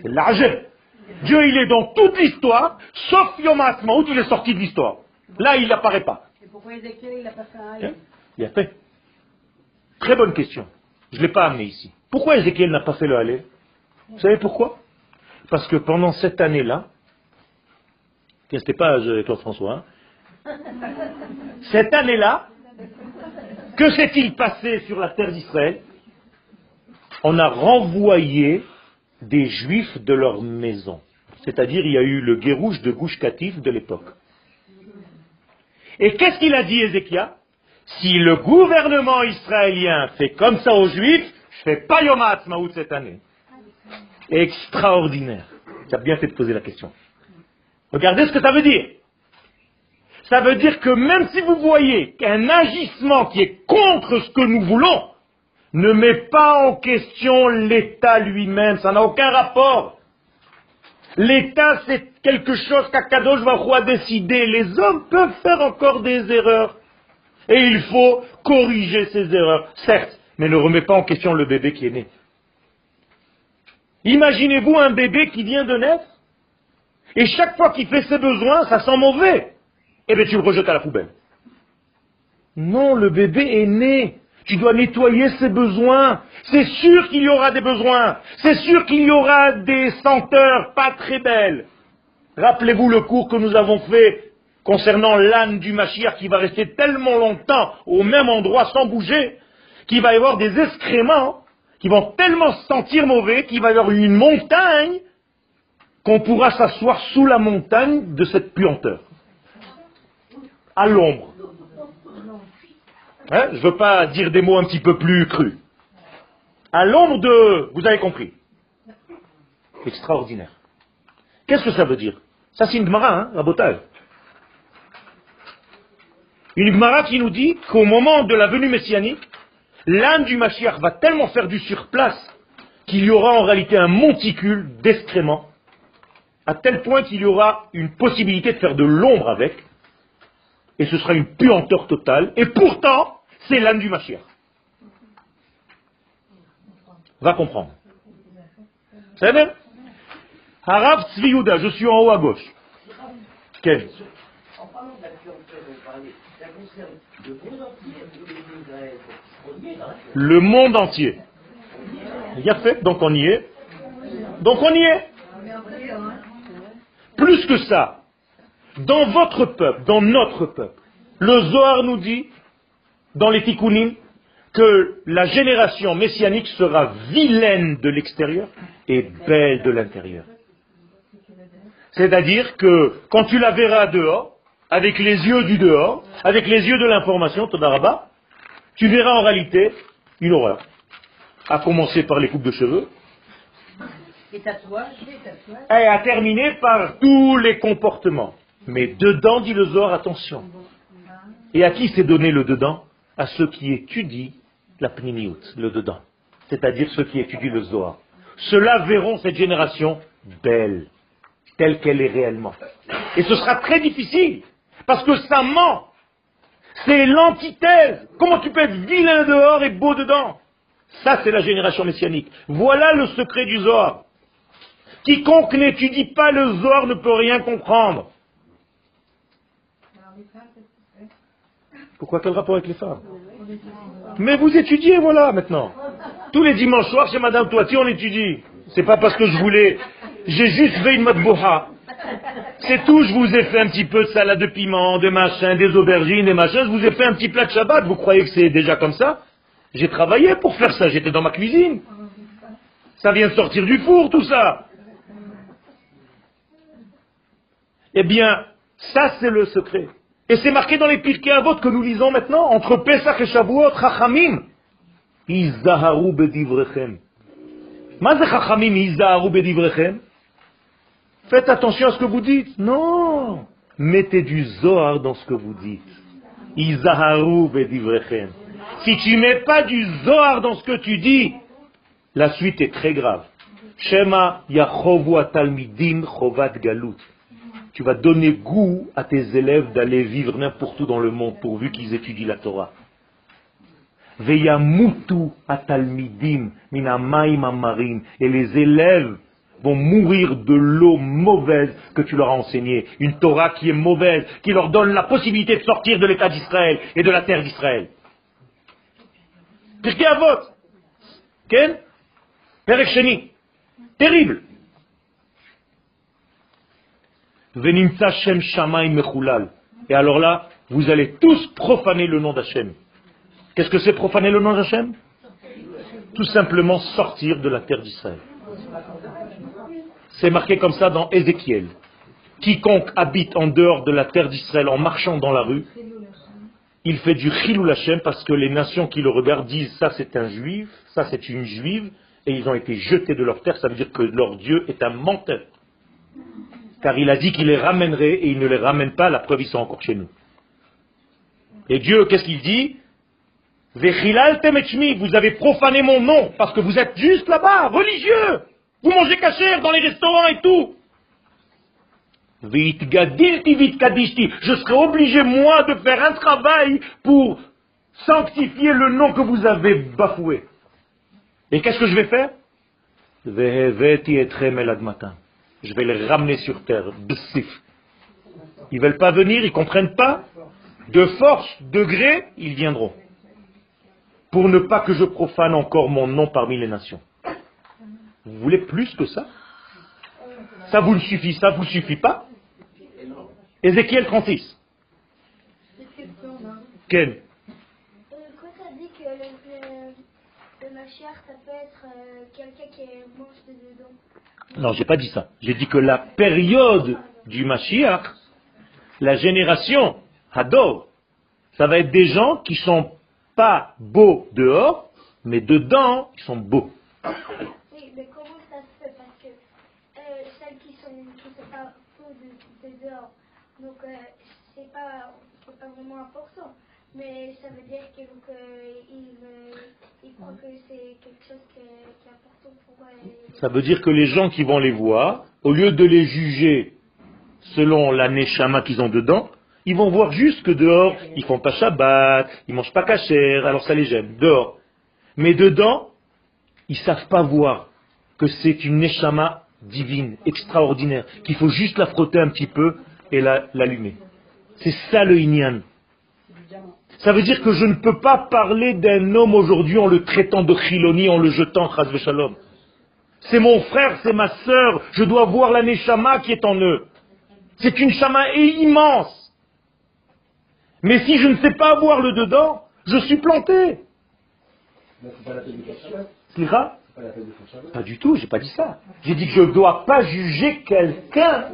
C'est l'argent. Dieu, il est dans toute l'histoire, sauf Yom où il est sorti de l'histoire. Là, il n'apparaît pas. Et pourquoi Ézéchiel, il a pas fait un Il a fait. Très bonne question. Je ne l'ai pas amené ici. Pourquoi Ézéchiel n'a pas fait le Halé vous savez pourquoi? Parce que pendant cette année-là, n'était pas Claude François, hein, cette année-là, que s'est-il passé sur la terre d'Israël? On a renvoyé des juifs de leur maison. C'est-à-dire, il y a eu le guérouche de Gouche Katif de l'époque. Et qu'est-ce qu'il a dit, Ézéchiel Si le gouvernement israélien fait comme ça aux juifs, je fais pas Yom HaAtzmaout cette année extraordinaire. Tu as bien fait de poser la question. Regardez ce que ça veut dire. Ça veut dire que même si vous voyez qu'un agissement qui est contre ce que nous voulons ne met pas en question l'État lui-même, ça n'a aucun rapport. L'État, c'est quelque chose qu'Akadosh Baruch a décidé. Les hommes peuvent faire encore des erreurs. Et il faut corriger ces erreurs, certes, mais ne remet pas en question le bébé qui est né. Imaginez-vous un bébé qui vient de naître, et chaque fois qu'il fait ses besoins, ça sent mauvais. Eh bien, tu le rejettes à la poubelle. Non, le bébé est né. Tu dois nettoyer ses besoins. C'est sûr qu'il y aura des besoins. C'est sûr qu'il y aura des senteurs pas très belles. Rappelez-vous le cours que nous avons fait concernant l'âne du Machir qui va rester tellement longtemps au même endroit sans bouger, qu'il va y avoir des excréments qui vont tellement se sentir mauvais qu'il va y avoir une montagne qu'on pourra s'asseoir sous la montagne de cette puanteur. À l'ombre. Hein, je ne veux pas dire des mots un petit peu plus crus. À l'ombre de... Vous avez compris. Extraordinaire. Qu'est-ce que ça veut dire? Ça c'est une Gemara, hein, la botale. Une Gemara qui nous dit qu'au moment de la venue messianique, l'âme du Mashiach va tellement faire du surplace qu'il y aura en réalité un monticule d'excréments, à tel point qu'il y aura une possibilité de faire de l'ombre avec, et ce sera une puanteur totale, et pourtant, c'est l'âme du Mashiach. Va comprendre. C'est bien Harab Tzviyuda, je suis en haut à gauche. Quel le monde entier. Il y a fait, donc on y est. Donc on y est. Plus que ça, dans votre peuple, dans notre peuple, le Zohar nous dit, dans les Tikkunim, que la génération messianique sera vilaine de l'extérieur et belle de l'intérieur. C'est-à-dire que quand tu la verras dehors, avec les yeux du dehors, avec les yeux de l'information, tu verras en réalité une horreur. À commencer par les coupes de cheveux. Et à terminer par tous les comportements. Mais dedans, dit le Zohar, attention. Et à qui s'est donné le dedans? À ceux qui étudient la pnimiout, le dedans. C'est-à-dire ceux qui étudient le Zohar. Ceux-là verront cette génération belle, telle qu'elle est réellement. Et ce sera très difficile parce que ça ment. C'est l'antithèse. Comment tu peux être vilain dehors et beau dedans? Ça, c'est la génération messianique. Voilà le secret du Zohar. Quiconque n'étudie pas le Zohar ne peut rien comprendre. Pourquoi quel rapport avec les femmes? Mais vous étudiez, voilà, maintenant. Tous les dimanches soirs, chez Madame Toiti, on étudie. C'est pas parce que je voulais. J'ai juste fait une matbouha. C'est tout, je vous ai fait un petit peu de salade de piment, de machin, des aubergines, des machins, je vous ai fait un petit plat de Shabbat, vous croyez que c'est déjà comme ça? J'ai travaillé pour faire ça, j'étais dans ma cuisine. Ça vient de sortir du four, tout ça. Eh bien, ça c'est le secret. Et c'est marqué dans les Pirkei Avot que nous lisons maintenant, entre Pesach et Shavuot, Chachamim. Izaharu bedivrechem. Chachamim Izaharu bedivrechem Faites attention à ce que vous dites. Non. Mettez du Zohar dans ce que vous dites. Izaharu bedivrechem. Si tu mets pas du Zohar dans ce que tu dis, la suite est très grave. Shema yachovu talmidim chovat galut. Tu vas donner goût à tes élèves d'aller vivre n'importe où dans le monde pourvu qu'ils étudient la Torah. Veyamutu atalmidim amarim. Et les élèves vont mourir de l'eau mauvaise que tu leur as enseignée. Une Torah qui est mauvaise, qui leur donne la possibilité de sortir de l'état d'Israël et de la terre d'Israël. Pirkei Avot. Ken? Terrible. Venimtsa Shem Shamaim Mechulal. Et alors là, vous allez tous profaner le nom d'Hachem. Qu'est-ce que c'est profaner le nom d'Hachem? Tout simplement sortir de la terre d'Israël. C'est marqué comme ça dans Ézéchiel. Quiconque habite en dehors de la terre d'Israël en marchant dans la rue, il fait du chilou Hashem parce que les nations qui le regardent disent ça c'est un juif, ça c'est une juive, et ils ont été jetés de leur terre, ça veut dire que leur Dieu est un menteur. Car il a dit qu'il les ramènerait et il ne les ramène pas, la preuve ils sont encore chez nous. Et Dieu, qu'est-ce qu'il dit vous avez profané mon nom parce que vous êtes juste là-bas, religieux. Vous mangez cachère dans les restaurants et tout. Je serai obligé, moi, de faire un travail pour sanctifier le nom que vous avez bafoué. Et qu'est-ce que je vais faire Je vais les ramener sur terre. Ils ne veulent pas venir, ils ne comprennent pas. De force, de gré, ils viendront. Pour ne pas que je profane encore mon nom parmi les nations. Vous voulez plus que ça? Ça vous suffit, ça vous suffit pas? Ézéchiel 36. Ken Quand tu as dit que le, le, ça peut être euh, quelqu'un qui mange dedans? Non, j'ai pas dit ça. J'ai dit que la période du Mashiach, la génération Hador, ça va être des gens qui sont pas beaux dehors, mais dedans, ils sont beaux. Oui, mais comment ça se fait? Parce que euh, celles qui sont sont pas beaux de, de dehors, donc euh, c'est pas vraiment important. Mais ça veut dire donc, euh, euh, ils croient que c'est quelque chose qui est. Ça veut dire que les gens qui vont les voir, au lieu de les juger selon la neshama qu'ils ont dedans, ils vont voir juste que dehors, ils font pas Shabbat, ils mangent pas kasher, alors ça les gêne, dehors. Mais dedans, ils savent pas voir que c'est une neshama divine, extraordinaire, qu'il faut juste la frotter un petit peu et la- l'allumer. C'est ça le inyan. Ça veut dire que je ne peux pas parler d'un homme aujourd'hui en le traitant de chiloni, en le jetant, chas shalom. C'est mon frère, c'est ma sœur, je dois voir la neshama qui est en eux. C'est une chama immense. Mais si je ne sais pas voir le dedans, je suis planté. Mais c'est pas la pas la. Pas du tout, j'ai pas dit ça. J'ai dit que je ne dois pas juger quelqu'un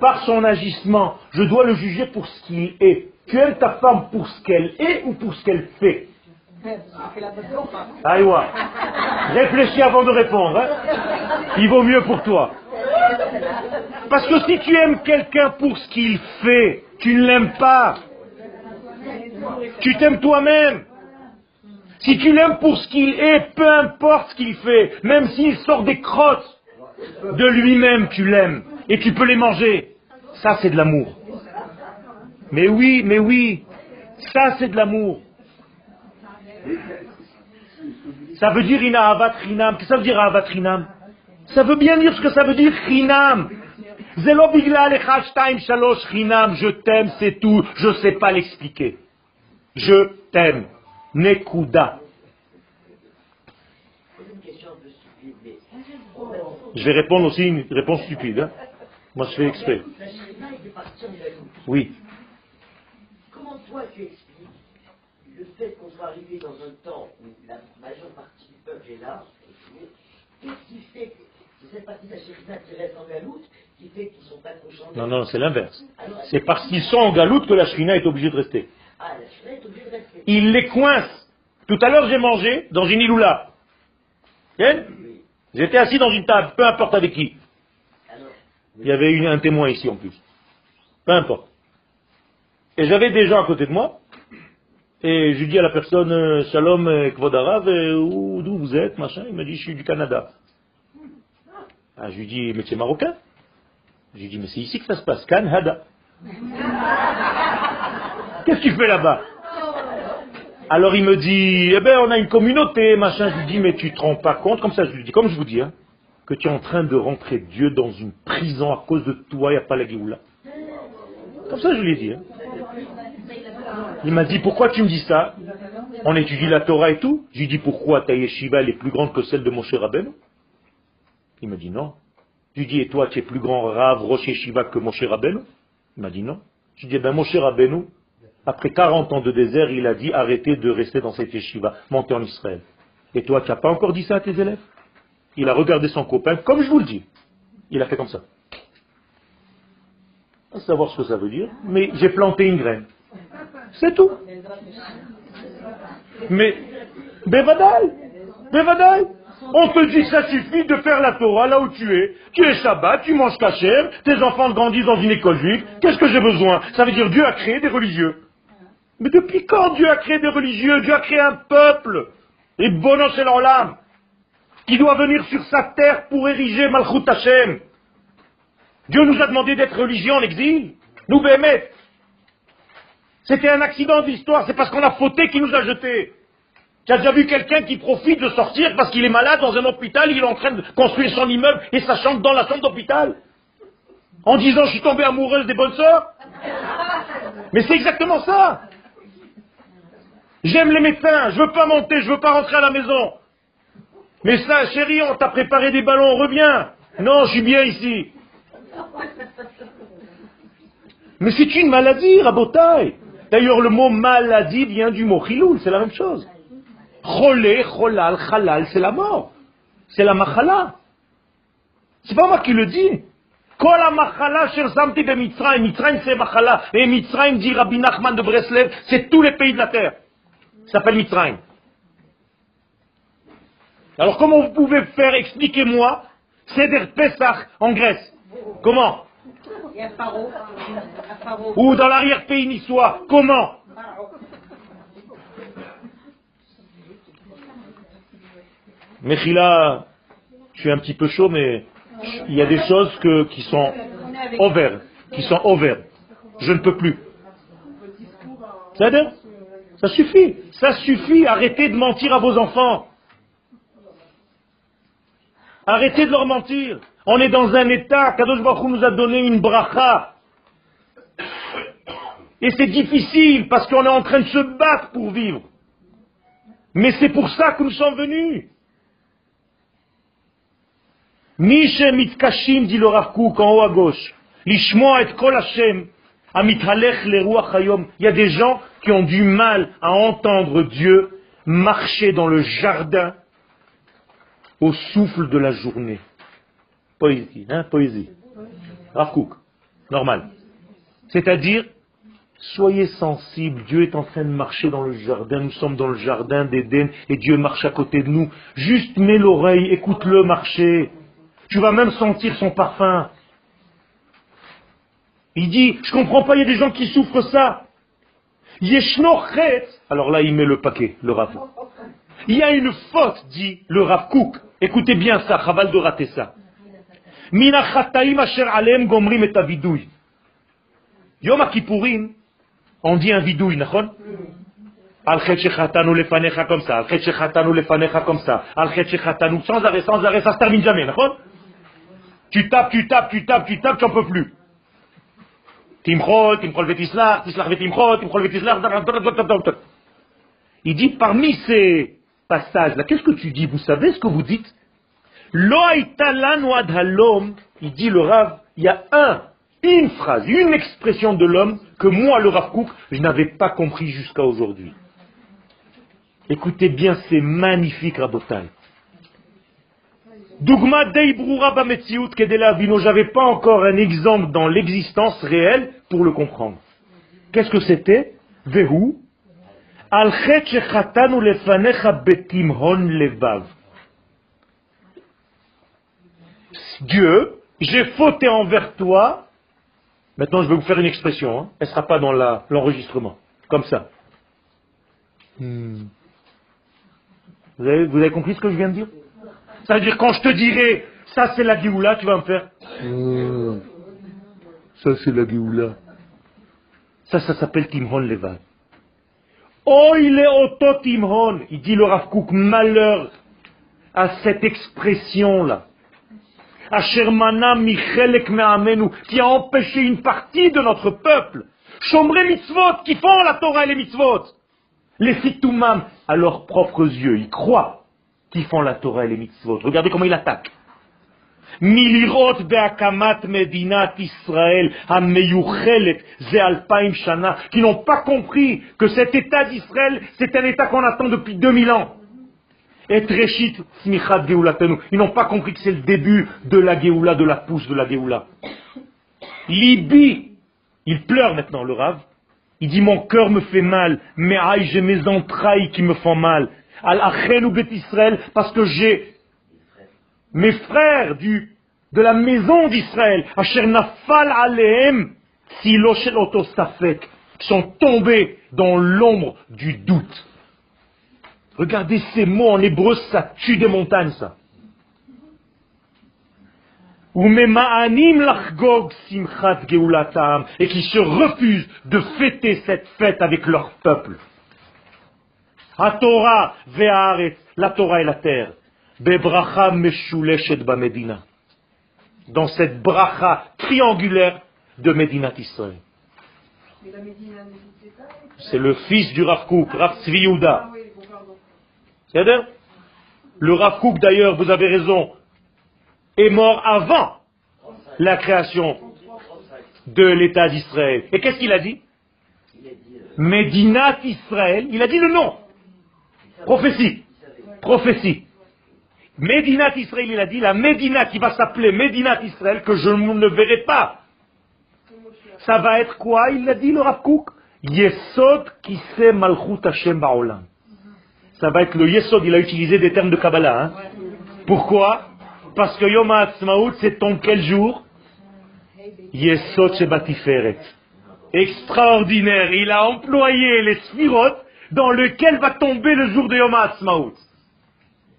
par son agissement. Je dois le juger pour ce qu'il est. Tu aimes ta femme pour ce qu'elle est ou pour ce qu'elle fait Aïwa. Réfléchis avant de répondre. hein. Il vaut mieux pour toi. Parce que si tu aimes quelqu'un pour ce qu'il fait, tu ne l'aimes pas. Tu t'aimes toi-même. Si tu l'aimes pour ce qu'il est, peu importe ce qu'il fait, même s'il sort des crottes de lui-même, tu l'aimes. Et tu peux les manger. Ça, c'est de l'amour. Mais oui, mais oui. Ça, c'est de l'amour. Ça veut dire ina avat rinam. Qu'est-ce que ça veut dire avat rinam? Ça veut bien dire ce que ça veut dire rinam. Zelo shtaim shalosh. Je t'aime, c'est tout. Je sais pas l'expliquer. Je t'aime. Nekuda. Je vais répondre aussi une réponse stupide. hein. Moi, je fais exprès. Oui. Toi tu expliques le fait qu'on soit arrivé dans un temps où la majeure partie du peuple est là, qu'est-ce qui fait que c'est cette partie de la Shrina qui reste en Galoute qui fait qu'ils sont pas trop changés? Non, non, c'est l'inverse. C'est parce qu'ils sont en galoute que la Shrina est obligée de rester. Ah, la Shrina est obligée de rester. Il les coince. Tout à l'heure, j'ai mangé dans une iloula. Oui. J'étais assis dans une table, peu importe avec qui. Alors, Il y avait une- un témoin ici en plus. Peu importe. Et j'avais des gens à côté de moi. Et je dis à la personne, euh, Shalom euh, Kvod Arav, euh, où- d'où vous êtes, machin. Il m'a dit, je suis du Canada. Ah, je lui dis, mais tu es marocain? Je lui dis, mais c'est ici que ça se passe, Canada. Qu'est-ce que tu fais là-bas? Alors il me dit, eh ben on a une communauté, machin. Je lui dis, mais tu te rends pas compte, comme ça je lui dis, comme je vous dis, hein, que tu es en train de rentrer Dieu dans une prison à cause de toi, il n'y a pas la Géoula. Comme ça je lui ai dit. hein. Il m'a dit, pourquoi tu me dis ça? On étudie la Torah et tout. Je lui dis, pourquoi ta yeshiva elle est plus grande que celle de Moshe Rabbeinu? Il m'a dit, non. Je lui dis, et toi tu es plus grand Rav Rosh Yeshiva que Moshe Rabbeinu? Il m'a dit, non. Je lui dis, eh ben Moshe Rabbeinu, après 40 ans de désert, il a dit, arrêtez de rester dans cette yeshiva, montez en Israël. Et toi, tu n'as pas encore dit ça à tes élèves? Il a regardé son copain, comme je vous le dis. Il a fait comme ça. À savoir ce que ça veut dire, mais j'ai planté une graine. C'est tout. Mais, Bevadaï, Bevadaï, on te dit ça suffit de faire la Torah là où tu es. Tu es Shabbat, tu manges cachère, tes enfants grandissent dans une école juive. Qu'est-ce que j'ai besoin? Ça veut dire Dieu a créé des religieux. Mais depuis quand Dieu a créé des religieux? Dieu a créé un peuple. Et bono c'est l'âme. Qui doit venir sur sa terre pour ériger Malchut Hashem. Dieu nous a demandé d'être religieux en exil. Nous, Bémet. C'était un accident de l'histoire, c'est parce qu'on a fauté qui nous a jetés. Tu as déjà vu quelqu'un qui profite de sortir parce qu'il est malade dans un hôpital, il est en train de construire son immeuble et sa chambre dans la chambre d'hôpital En disant je suis tombé amoureuse des bonnes sœurs Mais c'est exactement ça J'aime les médecins, je veux pas monter, je veux pas rentrer à la maison. Mais ça, chérie, on t'a préparé des ballons, reviens. Non, je suis bien ici. Mais c'est une maladie, rabotaille. D'ailleurs, le mot maladie vient du mot chiloul, c'est la même chose. Cholé, cholal, halal, c'est la mort. C'est la machala. C'est pas moi qui le dis. Kol machala sherzamti be Mitzrayim. Mitzrayim c'est machala. Et Mitzrayim dit Rabbi Nachman de Breslev, c'est tous les pays de la terre. Ça s'appelle Mitzrayim. Alors comment vous pouvez faire, expliquez-moi, Seder Pesach en Grèce? Comment. Ou dans l'arrière-pays niçois Comment Mechila, je suis un petit peu chaud, mais il y a des choses que, qui sont over, qui sont over. Je ne peux plus. C'est-à-dire Ça suffit, ça suffit. Arrêtez de mentir à vos enfants. Arrêtez de leur mentir. On est dans un état, Kadosh Baruch nous a donné une bracha. Et c'est difficile parce qu'on est en train de se battre pour vivre. Mais c'est pour ça que nous sommes venus. Dit le en haut à gauche. Lishmoa et kol Hashem, amithalech le ruach hayom. Il y a des gens qui ont du mal à entendre Dieu marcher dans le jardin au souffle de la journée. Poésie, hein, poésie. Rav Kook, normal. C'est-à-dire, soyez sensibles, Dieu est en train de marcher dans le jardin, nous sommes dans le jardin d'Éden et Dieu marche à côté de nous. Juste mets l'oreille, écoute-le marcher. Tu vas même sentir son parfum. Il dit, je comprends pas, il y a des gens qui souffrent ça. Alors là, il met le paquet, le Rav. Il y a une faute, dit le Rav. Écoutez bien ça, chaval de rater ça. Mina chataim asher alem gomrim et avidouille. Yom Kippourim, on dit un vidouille, nachon Al chet shechatanu lefanecha comme ça, al chet shechatanu lefanecha comme ça, al chet shechatanu sans arrêt, sans arrêt, ça se termine jamais, nachon Tu tapes, tu tapes, tu tapes, tu tapes, tu n'en peux plus. Timchol vetislach, tislach vetimchol, timchol vetislach, il dit parmi ces passages-là, qu'est-ce que tu dis? Vous savez ce que vous dites? Il dit le Rav, il y a un, une phrase, une expression de l'homme que moi, le Rav Kook, je n'avais pas compris jusqu'à aujourd'hui. Écoutez bien, c'est magnifique, Rabotai. Dougma deibrura bametziut kedela vino, j'avais pas encore un exemple dans l'existence réelle pour le comprendre. Qu'est-ce que c'était? Vehu al lefanecha betimhon levav. Dieu, j'ai fauté envers toi. Maintenant, je vais vous faire une expression. hein. Elle ne sera pas dans l'enregistrement. Comme ça. Hmm. Vous, avez, vous avez compris ce que je viens de dire? Ça veut dire quand je te dirai, ça c'est la Géoula, tu vas me faire. Hmm. Ça c'est la Géoula. Ça, ça s'appelle Timhon Levad. Oh, il est auto Timhon. Il dit le Rav Kook, malheur à cette expression-là. Ashermana Michelek Me'amenu, qui a empêché une partie de notre peuple. Shomre mitzvot, qui font la Torah et les mitzvot. Les fitumam, à leurs propres yeux, ils croient qu'ils font la Torah et les mitzvot. Regardez comment il attaque. Milirot be'akamat medinat Israël, ameyuchelet ze alpaim shana, qui n'ont pas compris que cet État d'Israël, c'est un État qu'on attend depuis 2000 ans. Et Treshit Smichat Geulatenu. Ils n'ont pas compris que c'est le début de la Géoula, de la pousse de la Géoula. Libi, il pleure maintenant, le Rav. Il dit Mon cœur me fait mal, mais aïe, j'ai mes entrailles qui me font mal. Al Achenu Bet Israël, parce que j'ai mes frères du, de la maison d'Israël, Asher Nafal Alehem, Silo Safek, sont tombés dans l'ombre du doute. Regardez ces mots en hébreu, ça tue des montagnes, ça. Et qui se refusent de fêter cette fête avec leur peuple. La Torah ve'aretz, la Torah et la terre. Dans cette bracha triangulaire de Medinat Israël. C'est le fils du Rav Kook, Rav Tzvi Yehuda. Ah oui, bon, pardon. Le Rav d'ailleurs, vous avez raison, est mort avant la création de l'État d'Israël. Et qu'est-ce qu'il a dit? Médinat Israël. Il a dit le nom. Prophétie. Prophétie. Médinat Israël, il a dit, la Médina qui va s'appeler Médinat Israël, que je ne verrai pas. Ça va être quoi Il a dit le Rav Kook? Yesod qui Malchut Hashem Ba'olam. Ça va être le Yesod, il a utilisé des termes de Kabbalah. hein. Pourquoi? Parce que Yom HaAtzmaut, c'est ton quel jour? Yesod Shebatiferet. Extraordinaire. Il a employé les sphirotes dans lequel va tomber le jour de Yom HaAtzmaut.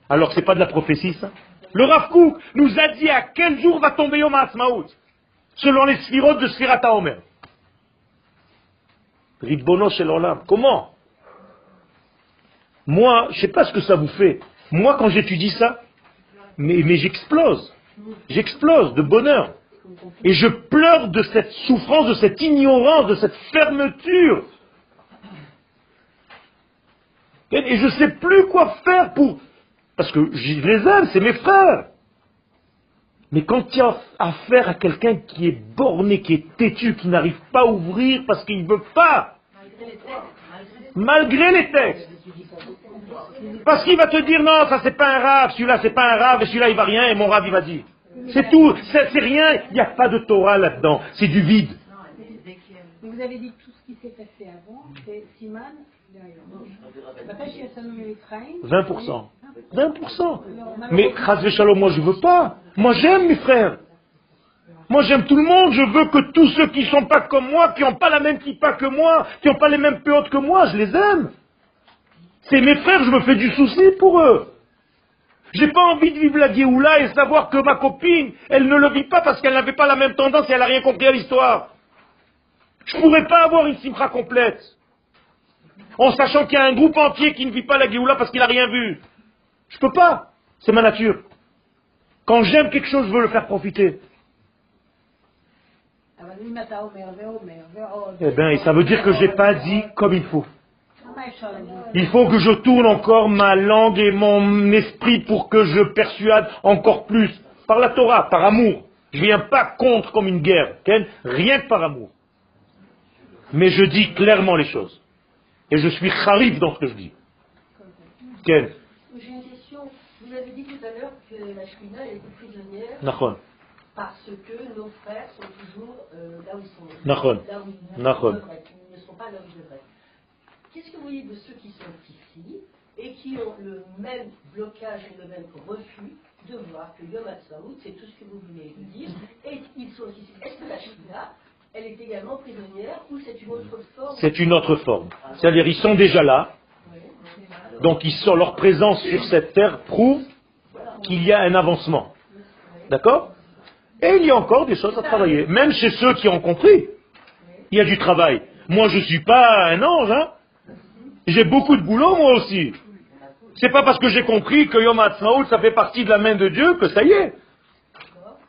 Alors c'est pas de la prophétie ça? Le Rav Kook nous a dit à quel jour va tomber Yom HaAtzmaut Selon les sphirotes de Sfirat HaOmer. Ridbono shel Olam. Comment? Moi, je sais pas ce que ça vous fait. Moi, quand j'étudie ça, mais, j'explose. J'explose de bonheur. Et je pleure de cette souffrance, de cette ignorance, de cette fermeture. Et je ne sais plus quoi faire pour... Parce que je les aime, c'est mes frères. Mais quand il y a affaire à quelqu'un qui est borné, qui est têtu, qui n'arrive pas à ouvrir parce qu'il ne veut pas, malgré les textes, parce qu'il va te dire non, ça c'est pas un rave, celui-là c'est pas un rave, et celui-là il va rien, et mon rave il va dire. C'est tout, c'est rien, il n'y a pas de Torah là-dedans, c'est du vide. Vous avez dit que tout ce qui s'est passé avant, c'est Siman derrière. Après, chez Hassanou et Ephraim, 20%. 20%. Mais Chazve Shalom, moi je veux pas. Moi j'aime mes frères. Moi j'aime tout le monde. Je veux que tous ceux qui sont pas comme moi, qui n'ont pas la même kippa que moi, qui n'ont pas les mêmes péotes que moi, je les aime. C'est mes frères, je me fais du souci pour eux. J'ai pas envie de vivre la Géoula et savoir que ma copine, elle ne le vit pas parce qu'elle n'avait pas la même tendance et elle n'a rien compris à l'histoire. Je ne pourrais pas avoir une simra complète. En sachant qu'il y a un groupe entier qui ne vit pas la Géoula parce qu'il n'a rien vu. Je ne peux pas. C'est ma nature. Quand j'aime quelque chose, je veux le faire profiter. Eh bien, et ça veut dire que je n'ai pas dit comme il faut. Il faut que je tourne encore ma langue et mon esprit pour que je persuade encore plus. Par la Torah, par amour. Je viens pas contre comme une guerre, rien que par amour. Mais je dis clairement les choses. Et je suis charif dans ce que je dis. J'ai une question. Vous avez dit tout à l'heure que la Shrina est prisonnière parce que nos frères sont toujours euh, là où ils sont. Là où ils, là ils, ne sont pas là où ils devraient. Qu'est-ce que vous voyez de ceux qui sont ici et qui ont le même blocage et le même refus de voir que Yom HaTzmaut, c'est tout ce que vous venez de dire, et ils sont ici. Est-ce que la Shekhinah, elle est également prisonnière ou c'est une autre forme? C'est une autre forme. C'est-à-dire, ils sont déjà là. Donc, ils sont, leur présence sur cette terre prouve qu'il y a un avancement. D'accord? Et il y a encore des choses à travailler. Même chez ceux qui ont compris. Il y a du travail. Moi, je ne suis pas un ange. Hein j'ai beaucoup de boulot, moi aussi. C'est pas parce que j'ai compris que Yom HaAtzmaut, ça fait partie de la main de Dieu que ça y est.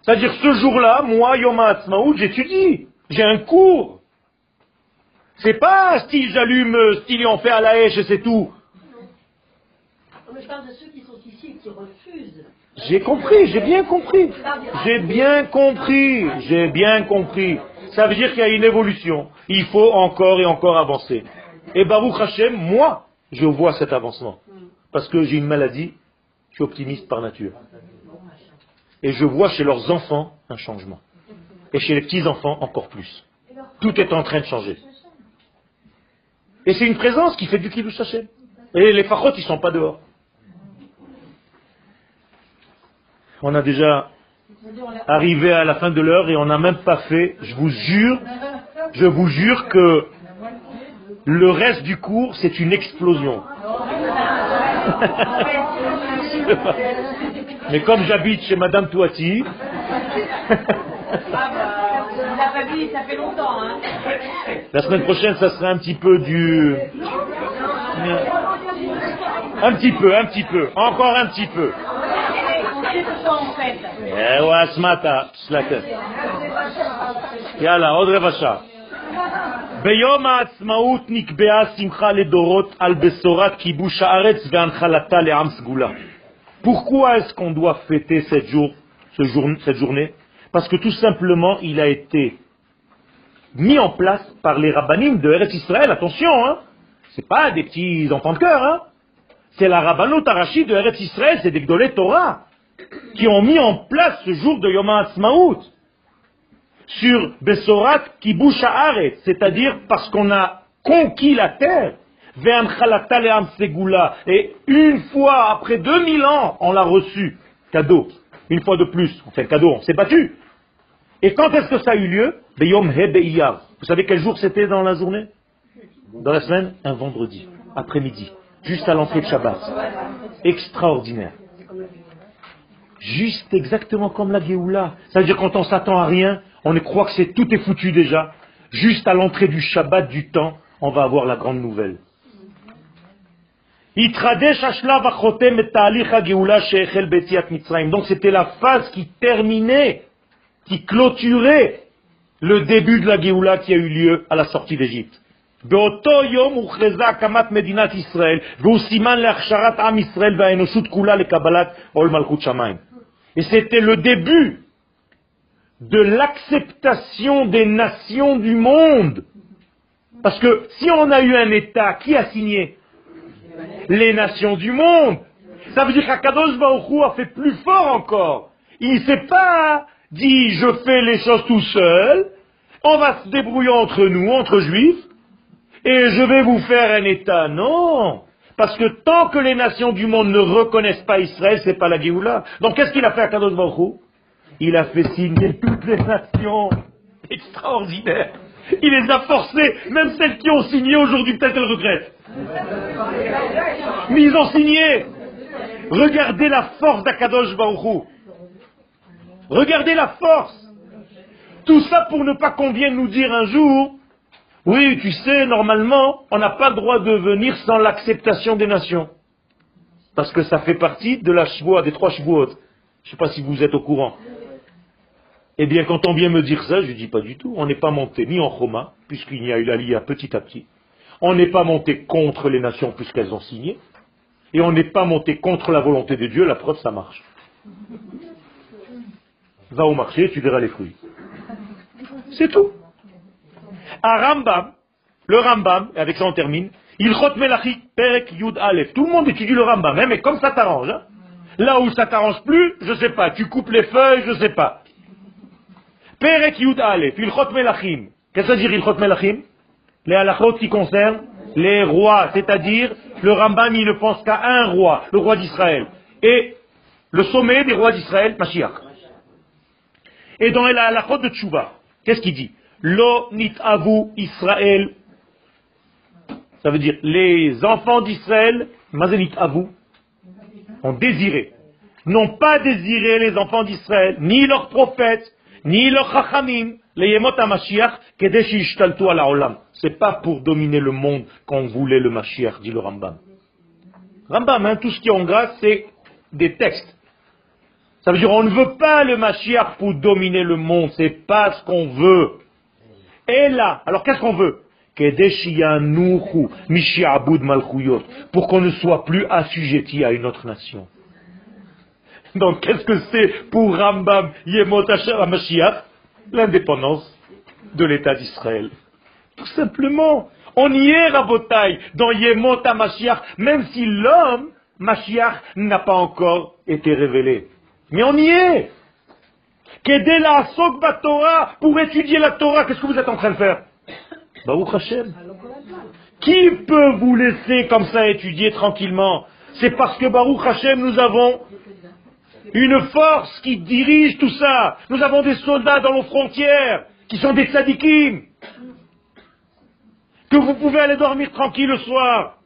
C'est-à-dire, ce jour-là, moi, Yom HaAtzmaut, j'étudie. J'ai un cours. C'est pas style j'allume, style on fait à la hache et c'est tout. Mais je parle de ceux qui sont ici et qui refusent. J'ai compris, j'ai bien compris. J'ai bien compris, j'ai bien compris. Ça veut dire qu'il y a une évolution. Il faut encore et encore avancer. Et Baruch Hashem, moi, je vois cet avancement. Parce que j'ai une maladie, je suis optimiste par nature. Et je vois chez leurs enfants un changement. Et chez les petits-enfants encore plus. Tout est en train de changer. Et c'est une présence qui fait du Kiddush Hashem. Et les fachotes, ils sont pas dehors. On a déjà arrivé à la fin de l'heure et on n'a même pas fait, je vous jure, je vous jure que le reste du cours, c'est une explosion. Mais comme j'habite chez Madame Toiti, la semaine prochaine, ça sera un petit peu du... Un petit peu, un petit peu, encore un petit peu. Eh ouais, ce matin, ביום העצמאות נקבעה שמחה לדורות על בשורת כיבוש הארץ והנחלתה לעם סגולה. Pourquoi est-ce qu'on doit fêter cette, jour, ce jour, cette journée Parce que tout simplement, il a été mis en place par les rabbinim de Eretz Israël. Attention, hein C'est pas des petits enfants de cœur, hein C'est la Rabbanut Arashi de Eretz Israël, c'est des Gdolé Torah, qui ont mis en place ce jour de Yom HaAtzmaut sur Besorat Kibush Haaretz, c'est-à-dire parce qu'on a conquis la terre, et une fois, après 2000 ans, on l'a reçu, cadeau, une fois de plus, on fait le cadeau, on s'est battu. Et quand est-ce que ça a eu lieu? Vous savez quel jour c'était dans la journée? Dans la semaine? Un vendredi, après-midi, juste à l'entrée de Shabbat. Extraordinaire. Juste exactement comme la Géoula. Ça veut dire quand on s'attend à rien, on croit que c'est tout est foutu déjà. Juste à l'entrée du Shabbat du temps, on va avoir la grande nouvelle. Donc c'était la phase qui terminait, qui clôturait le début de la Géoula qui a eu lieu à la sortie d'Égypte. Et c'était le début de l'acceptation des nations du monde. Parce que si on a eu un État, qui a signé Les nations du monde. Ça veut dire qu'Akadosh Baruch a fait plus fort encore. Il ne s'est pas dit je fais les choses tout seul, on va se débrouiller entre nous, entre juifs, et je vais vous faire un État. Non Parce que tant que les nations du monde ne reconnaissent pas Israël, c'est pas la Géoula. Donc qu'est-ce qu'il a fait à Kadosh Il a fait signer toutes les nations. Extraordinaire. Il les a forcées, même celles qui ont signé aujourd'hui, peut-être elles regrettent. Mais ils ont signé. Regardez la force d'Akadosh Baruch Regardez la force. Tout ça pour ne pas qu'on vienne nous dire un jour, oui, tu sais, normalement, on n'a pas le droit de venir sans l'acceptation des nations. Parce que ça fait partie de la chevoie, des trois chevaux. Je ne sais pas si vous êtes au courant. Eh bien, quand on vient me dire ça, je ne dis pas du tout. On n'est pas monté ni en Roma, puisqu'il y a eu la petit à petit. On n'est pas monté contre les nations, puisqu'elles ont signé. Et on n'est pas monté contre la volonté de Dieu. La preuve, ça marche. Va au marché, tu verras les fruits. C'est tout. À Rambam, le Rambam, et avec ça on termine, il Melachi, Perek Yud Aleph. Tout le monde étudie le Rambam, hein, mais comme ça t'arrange. Hein. Là où ça t'arrange plus, je sais pas. Tu coupes les feuilles, je sais pas. Perek Yud Aleph, Ilchot Melachim. Qu'est-ce que ça veut dire Ilchot Melachim? Les halachot qui concernent les rois, c'est-à-dire le Rambam il ne pense qu'à un roi, le roi d'Israël. Et le sommet des rois d'Israël, Mashiach. Et dans la halachot de Tchouba, qu'est-ce qu'il dit? Lo nit avu Israël. Ça veut dire les enfants d'Israël, mazenit avu, ont désiré. N'ont pas désiré les enfants d'Israël, ni leurs prophètes, ni leurs chachamim, les yemot Mashiach, à la olam. C'est pas pour dominer le monde qu'on voulait le Mashiach, dit le Rambam. Rambam, hein, tout ce qui est en grâce, c'est des textes. Ça veut dire on ne veut pas le Mashiach pour dominer le monde, c'est pas ce qu'on veut. Et là, alors qu'est-ce qu'on veut? Pour qu'on ne soit plus assujetti à une autre nation. Donc qu'est-ce que c'est pour Rambam Yemot Mashiach L'indépendance de l'État d'Israël. Tout simplement. On y est, Rabotai, dans Yemot Mashiach, même si l'homme, Mashiach, n'a pas encore été révélé. Mais on y est Torah, pour étudier la Torah, qu'est-ce que vous êtes en train de faire Baruch Hashem. Qui peut vous laisser comme ça étudier tranquillement? C'est parce que Baruch Hashem, nous avons une force qui dirige tout ça. Nous avons des soldats dans nos frontières qui sont des tzadikim. Que vous pouvez aller dormir tranquille le soir.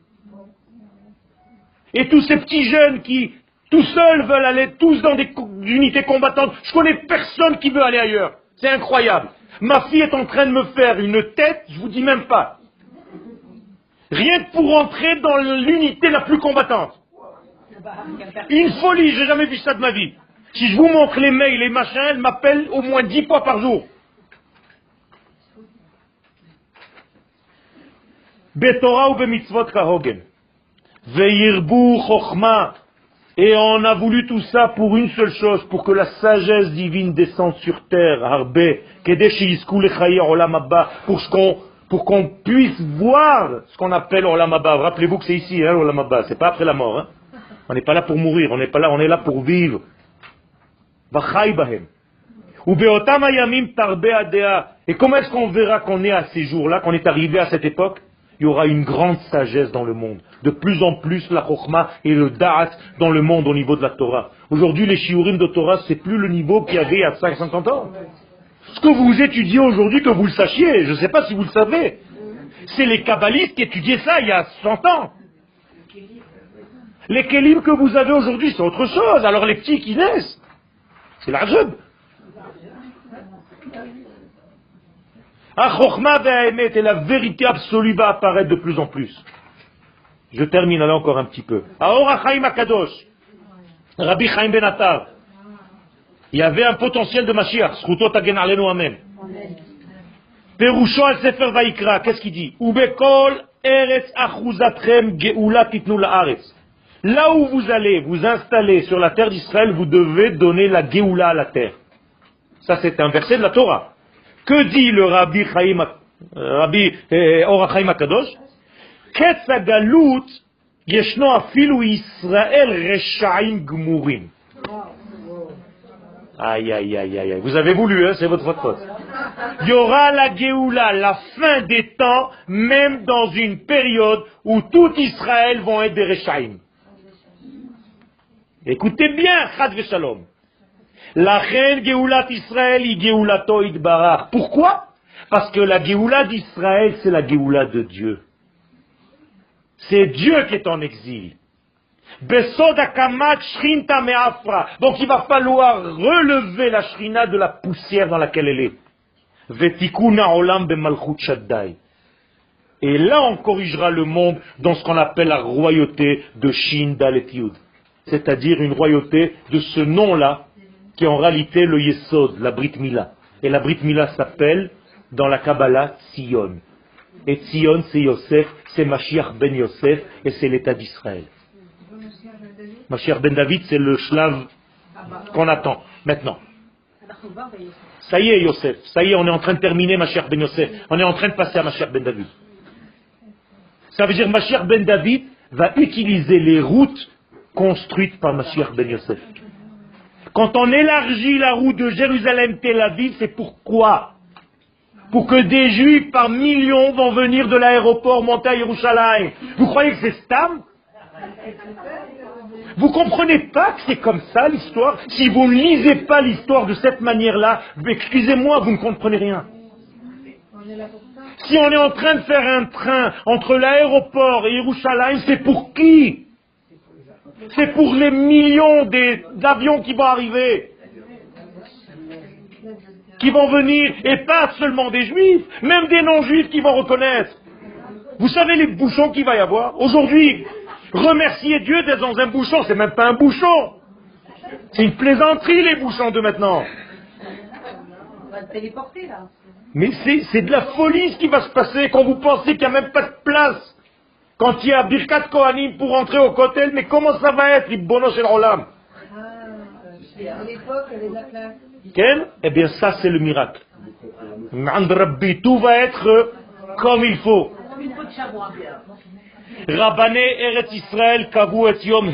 Et tous ces petits jeunes qui tout seuls veulent aller tous dans des unités combattantes. Je connais personne qui veut aller ailleurs. C'est incroyable. Ma fille est en train de me faire une tête, je vous dis même pas. Rien que pour entrer dans l'unité la plus combattante. Une folie, j'ai jamais vu ça de ma vie. Si je vous montre les mails, les machins, elle m'appelle au moins dix fois par jour. Betorah ou kahogen. Et on a voulu tout ça pour une seule chose, pour que la sagesse divine descende sur terre, Arbe, pour qu'on pour qu'on puisse voir ce qu'on appelle Olamaba. Rappelez-vous que c'est ici, hein, Olamaba, c'est pas après la mort. Hein. On n'est pas là pour mourir, on n'est pas là, on est là pour vivre. Et comment est-ce qu'on verra qu'on est à ces jours-là, qu'on est arrivé à cette époque? Il y aura une grande sagesse dans le monde. De plus en plus, la chokhmah et le da'at dans le monde au niveau de la Torah. Aujourd'hui, les shiurim de Torah, c'est plus le niveau qu'il y avait il y a 50 ans. Ce que vous étudiez aujourd'hui, que vous le sachiez, je ne sais pas si vous le savez, c'est les kabbalistes qui étudiaient ça il y a 100 ans. Les kélim que vous avez aujourd'hui, c'est autre chose. Alors les petits qui naissent, c'est la Achokma et la vérité absolue va apparaître de plus en plus. Je termine là encore un petit peu. Chaim Akadosh, Rabbi Chaim Ben Attar, il y avait un potentiel de Mashiach. Schutot agen alenu amen. Al Sefer Vaikra, qu'est-ce qu'il dit? Ubekol eretz achuzatrem geula titnu laaretz. Là où vous allez vous installer sur la terre d'Israël, vous devez donner la geoula à la terre. Ça, c'est un verset de la Torah. Que dit le Rabbi Chaim, euh, Rabbi euh, Orachaim Akadosh yeshno afilu reshaim. Aïe, aïe, aïe, aïe, Vous avez voulu, hein, c'est votre faute. Il y aura la Géoula, la fin des temps, même dans une période où tout Israël vont être des Rechaim. Écoutez bien, Chad Shalom. La reine Géoulat Israël, Géoulato Idbarach. Pourquoi? Parce que la Géoula d'Israël, c'est la Géoula de Dieu. C'est Dieu qui est en exil. Donc il va falloir relever la shrina de la poussière dans laquelle elle est. Et là, on corrigera le monde dans ce qu'on appelle la royauté de Shin Dalet C'est-à-dire une royauté de ce nom-là, qui est en réalité le Yesod, la Brit Mila. Et la Brit Mila s'appelle, dans la Kabbalah, Sion. Et Sion, c'est Yosef, c'est Mashiach ben Yosef, et c'est l'État d'Israël. Mashiach ben David, c'est le shlav qu'on attend maintenant. Ça y est, Yosef. Ça y est, on est en train de terminer Mashiach ben Yosef. On est en train de passer à Mashiach ben David. Ça veut dire Mashiach ben David va utiliser les routes construites par Mashiach ben Yosef. Quand on élargit la route de Jérusalem-Tel Aviv, c'est pourquoi Pour que des juifs par millions vont venir de l'aéroport monter à Yerushalayim. Vous croyez que c'est Stam? Vous comprenez pas que c'est comme ça l'histoire? Si vous ne lisez pas l'histoire de cette manière-là, excusez-moi, vous ne comprenez rien. Si on est en train de faire un train entre l'aéroport et Yerushalayim, c'est pour qui? C'est pour les millions d'avions qui vont arriver, qui vont venir, et pas seulement des juifs, même des non-juifs qui vont reconnaître. Vous savez les bouchons qu'il va y avoir Aujourd'hui, Remercier Dieu d'être dans un bouchon, c'est même pas un bouchon. C'est une plaisanterie les bouchons de maintenant. Mais c'est de la folie ce qui va se passer quand vous pensez qu'il n'y a même pas de place. Quand il y a Birkat Kohanim pour entrer au Kotel, mais comment ça va être, Ibbono Shel Olam Quel? Eh bien ça c'est le miracle. Tout va être comme il faut. Rabbané Eretz Israël kavu et yom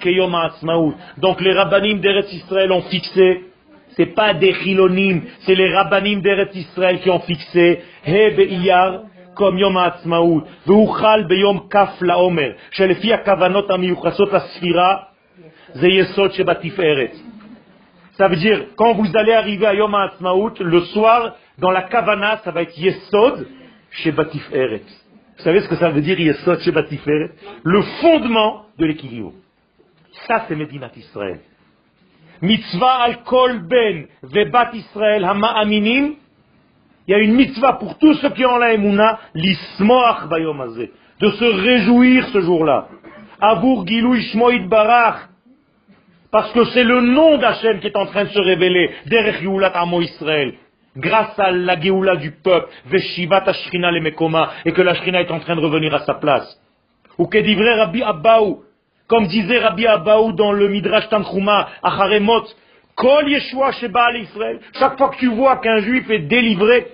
keyom Donc les rabbanim d'Eretz Israël ont fixé, c'est pas des chilonim, c'est les rabbanim d'Eretz Israël qui ont fixé he be'iyar comme Yom Ha'atzmaout, Ve'uchal Beyom Kaf La'omer, Shelefi Kavanot Amiyuchasot Asfira, Zeyesot Shebatiferet. Ça veut dire, quand vous allez arriver à Yom Ha'atzmaout, le soir, dans la Kavana, ça va être Yesod Shebatiferet. Vous savez ce que ça veut dire Yesod Shebatiferet Le fondement de l'équilibre. Ça, c'est Medinat Israël. Mitzvah al kol ben vebat Israël hama'aminim il y a une mitzvah pour tous ceux qui ont la emuna, l'ismoach bayom de se réjouir ce jour-là. Abour gilou ishmoid barach. Parce que c'est le nom d'Hachem qui est en train de se révéler. Derech yulat amo Israël grâce à la Géoula du peuple, Veshivat Ashrina le Mekoma, et que la Shrina est en train de revenir à sa place. Ou que Rabbi Abaou, comme disait Rabbi Abaou dans le Midrash Tanchuma, Acharemot, Kol Yeshua Sheba Israël, chaque fois que tu vois qu'un juif est délivré,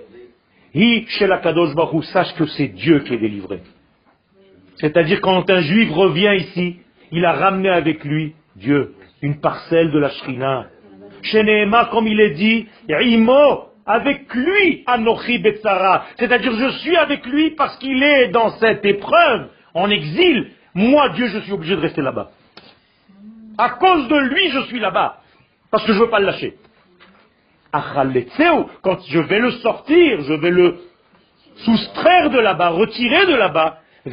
Hi chez la Kadosh Baruch sache que c'est Dieu qui est délivré. C'est-à-dire quand un juif revient ici, il a ramené avec lui Dieu, une parcelle de la Shrina. Chez comme il est dit, Imo, avec lui, Anochi Betsara. C'est-à-dire je suis avec lui parce qu'il est dans cette épreuve, en exil. Moi, Dieu, je suis obligé de rester là-bas. À cause de lui, je suis là-bas. Parce que je ne veux pas le lâcher. Quand je vais le sortir, je vais le soustraire de là-bas, retirer de là-bas, je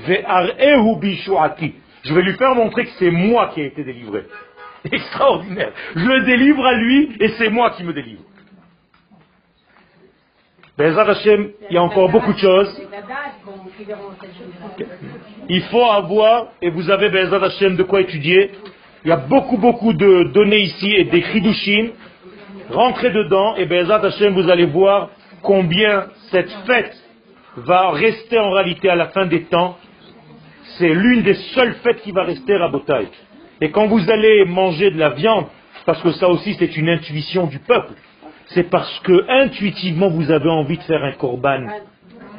vais lui faire montrer que c'est moi qui ai été délivré. Extraordinaire. Je le délivre à lui et c'est moi qui me délivre. Bezat Hashem, il y a encore beaucoup de choses. Il faut avoir, et vous avez Bezat Hashem de quoi étudier. Il y a beaucoup, beaucoup de données ici et des chidushim. Rentrez dedans et Bezat Hashem, vous allez voir combien cette fête va rester en réalité à la fin des temps. C'est l'une des seules fêtes qui va rester à Botaï. Et quand vous allez manger de la viande, parce que ça aussi c'est une intuition du peuple, c'est parce que intuitivement vous avez envie de faire un korban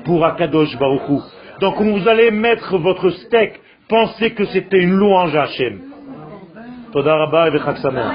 pour Akadosh Baruchou. Donc quand vous allez mettre votre steak, pensez que c'était une louange à Hachem. תודה רבה וחג שמח.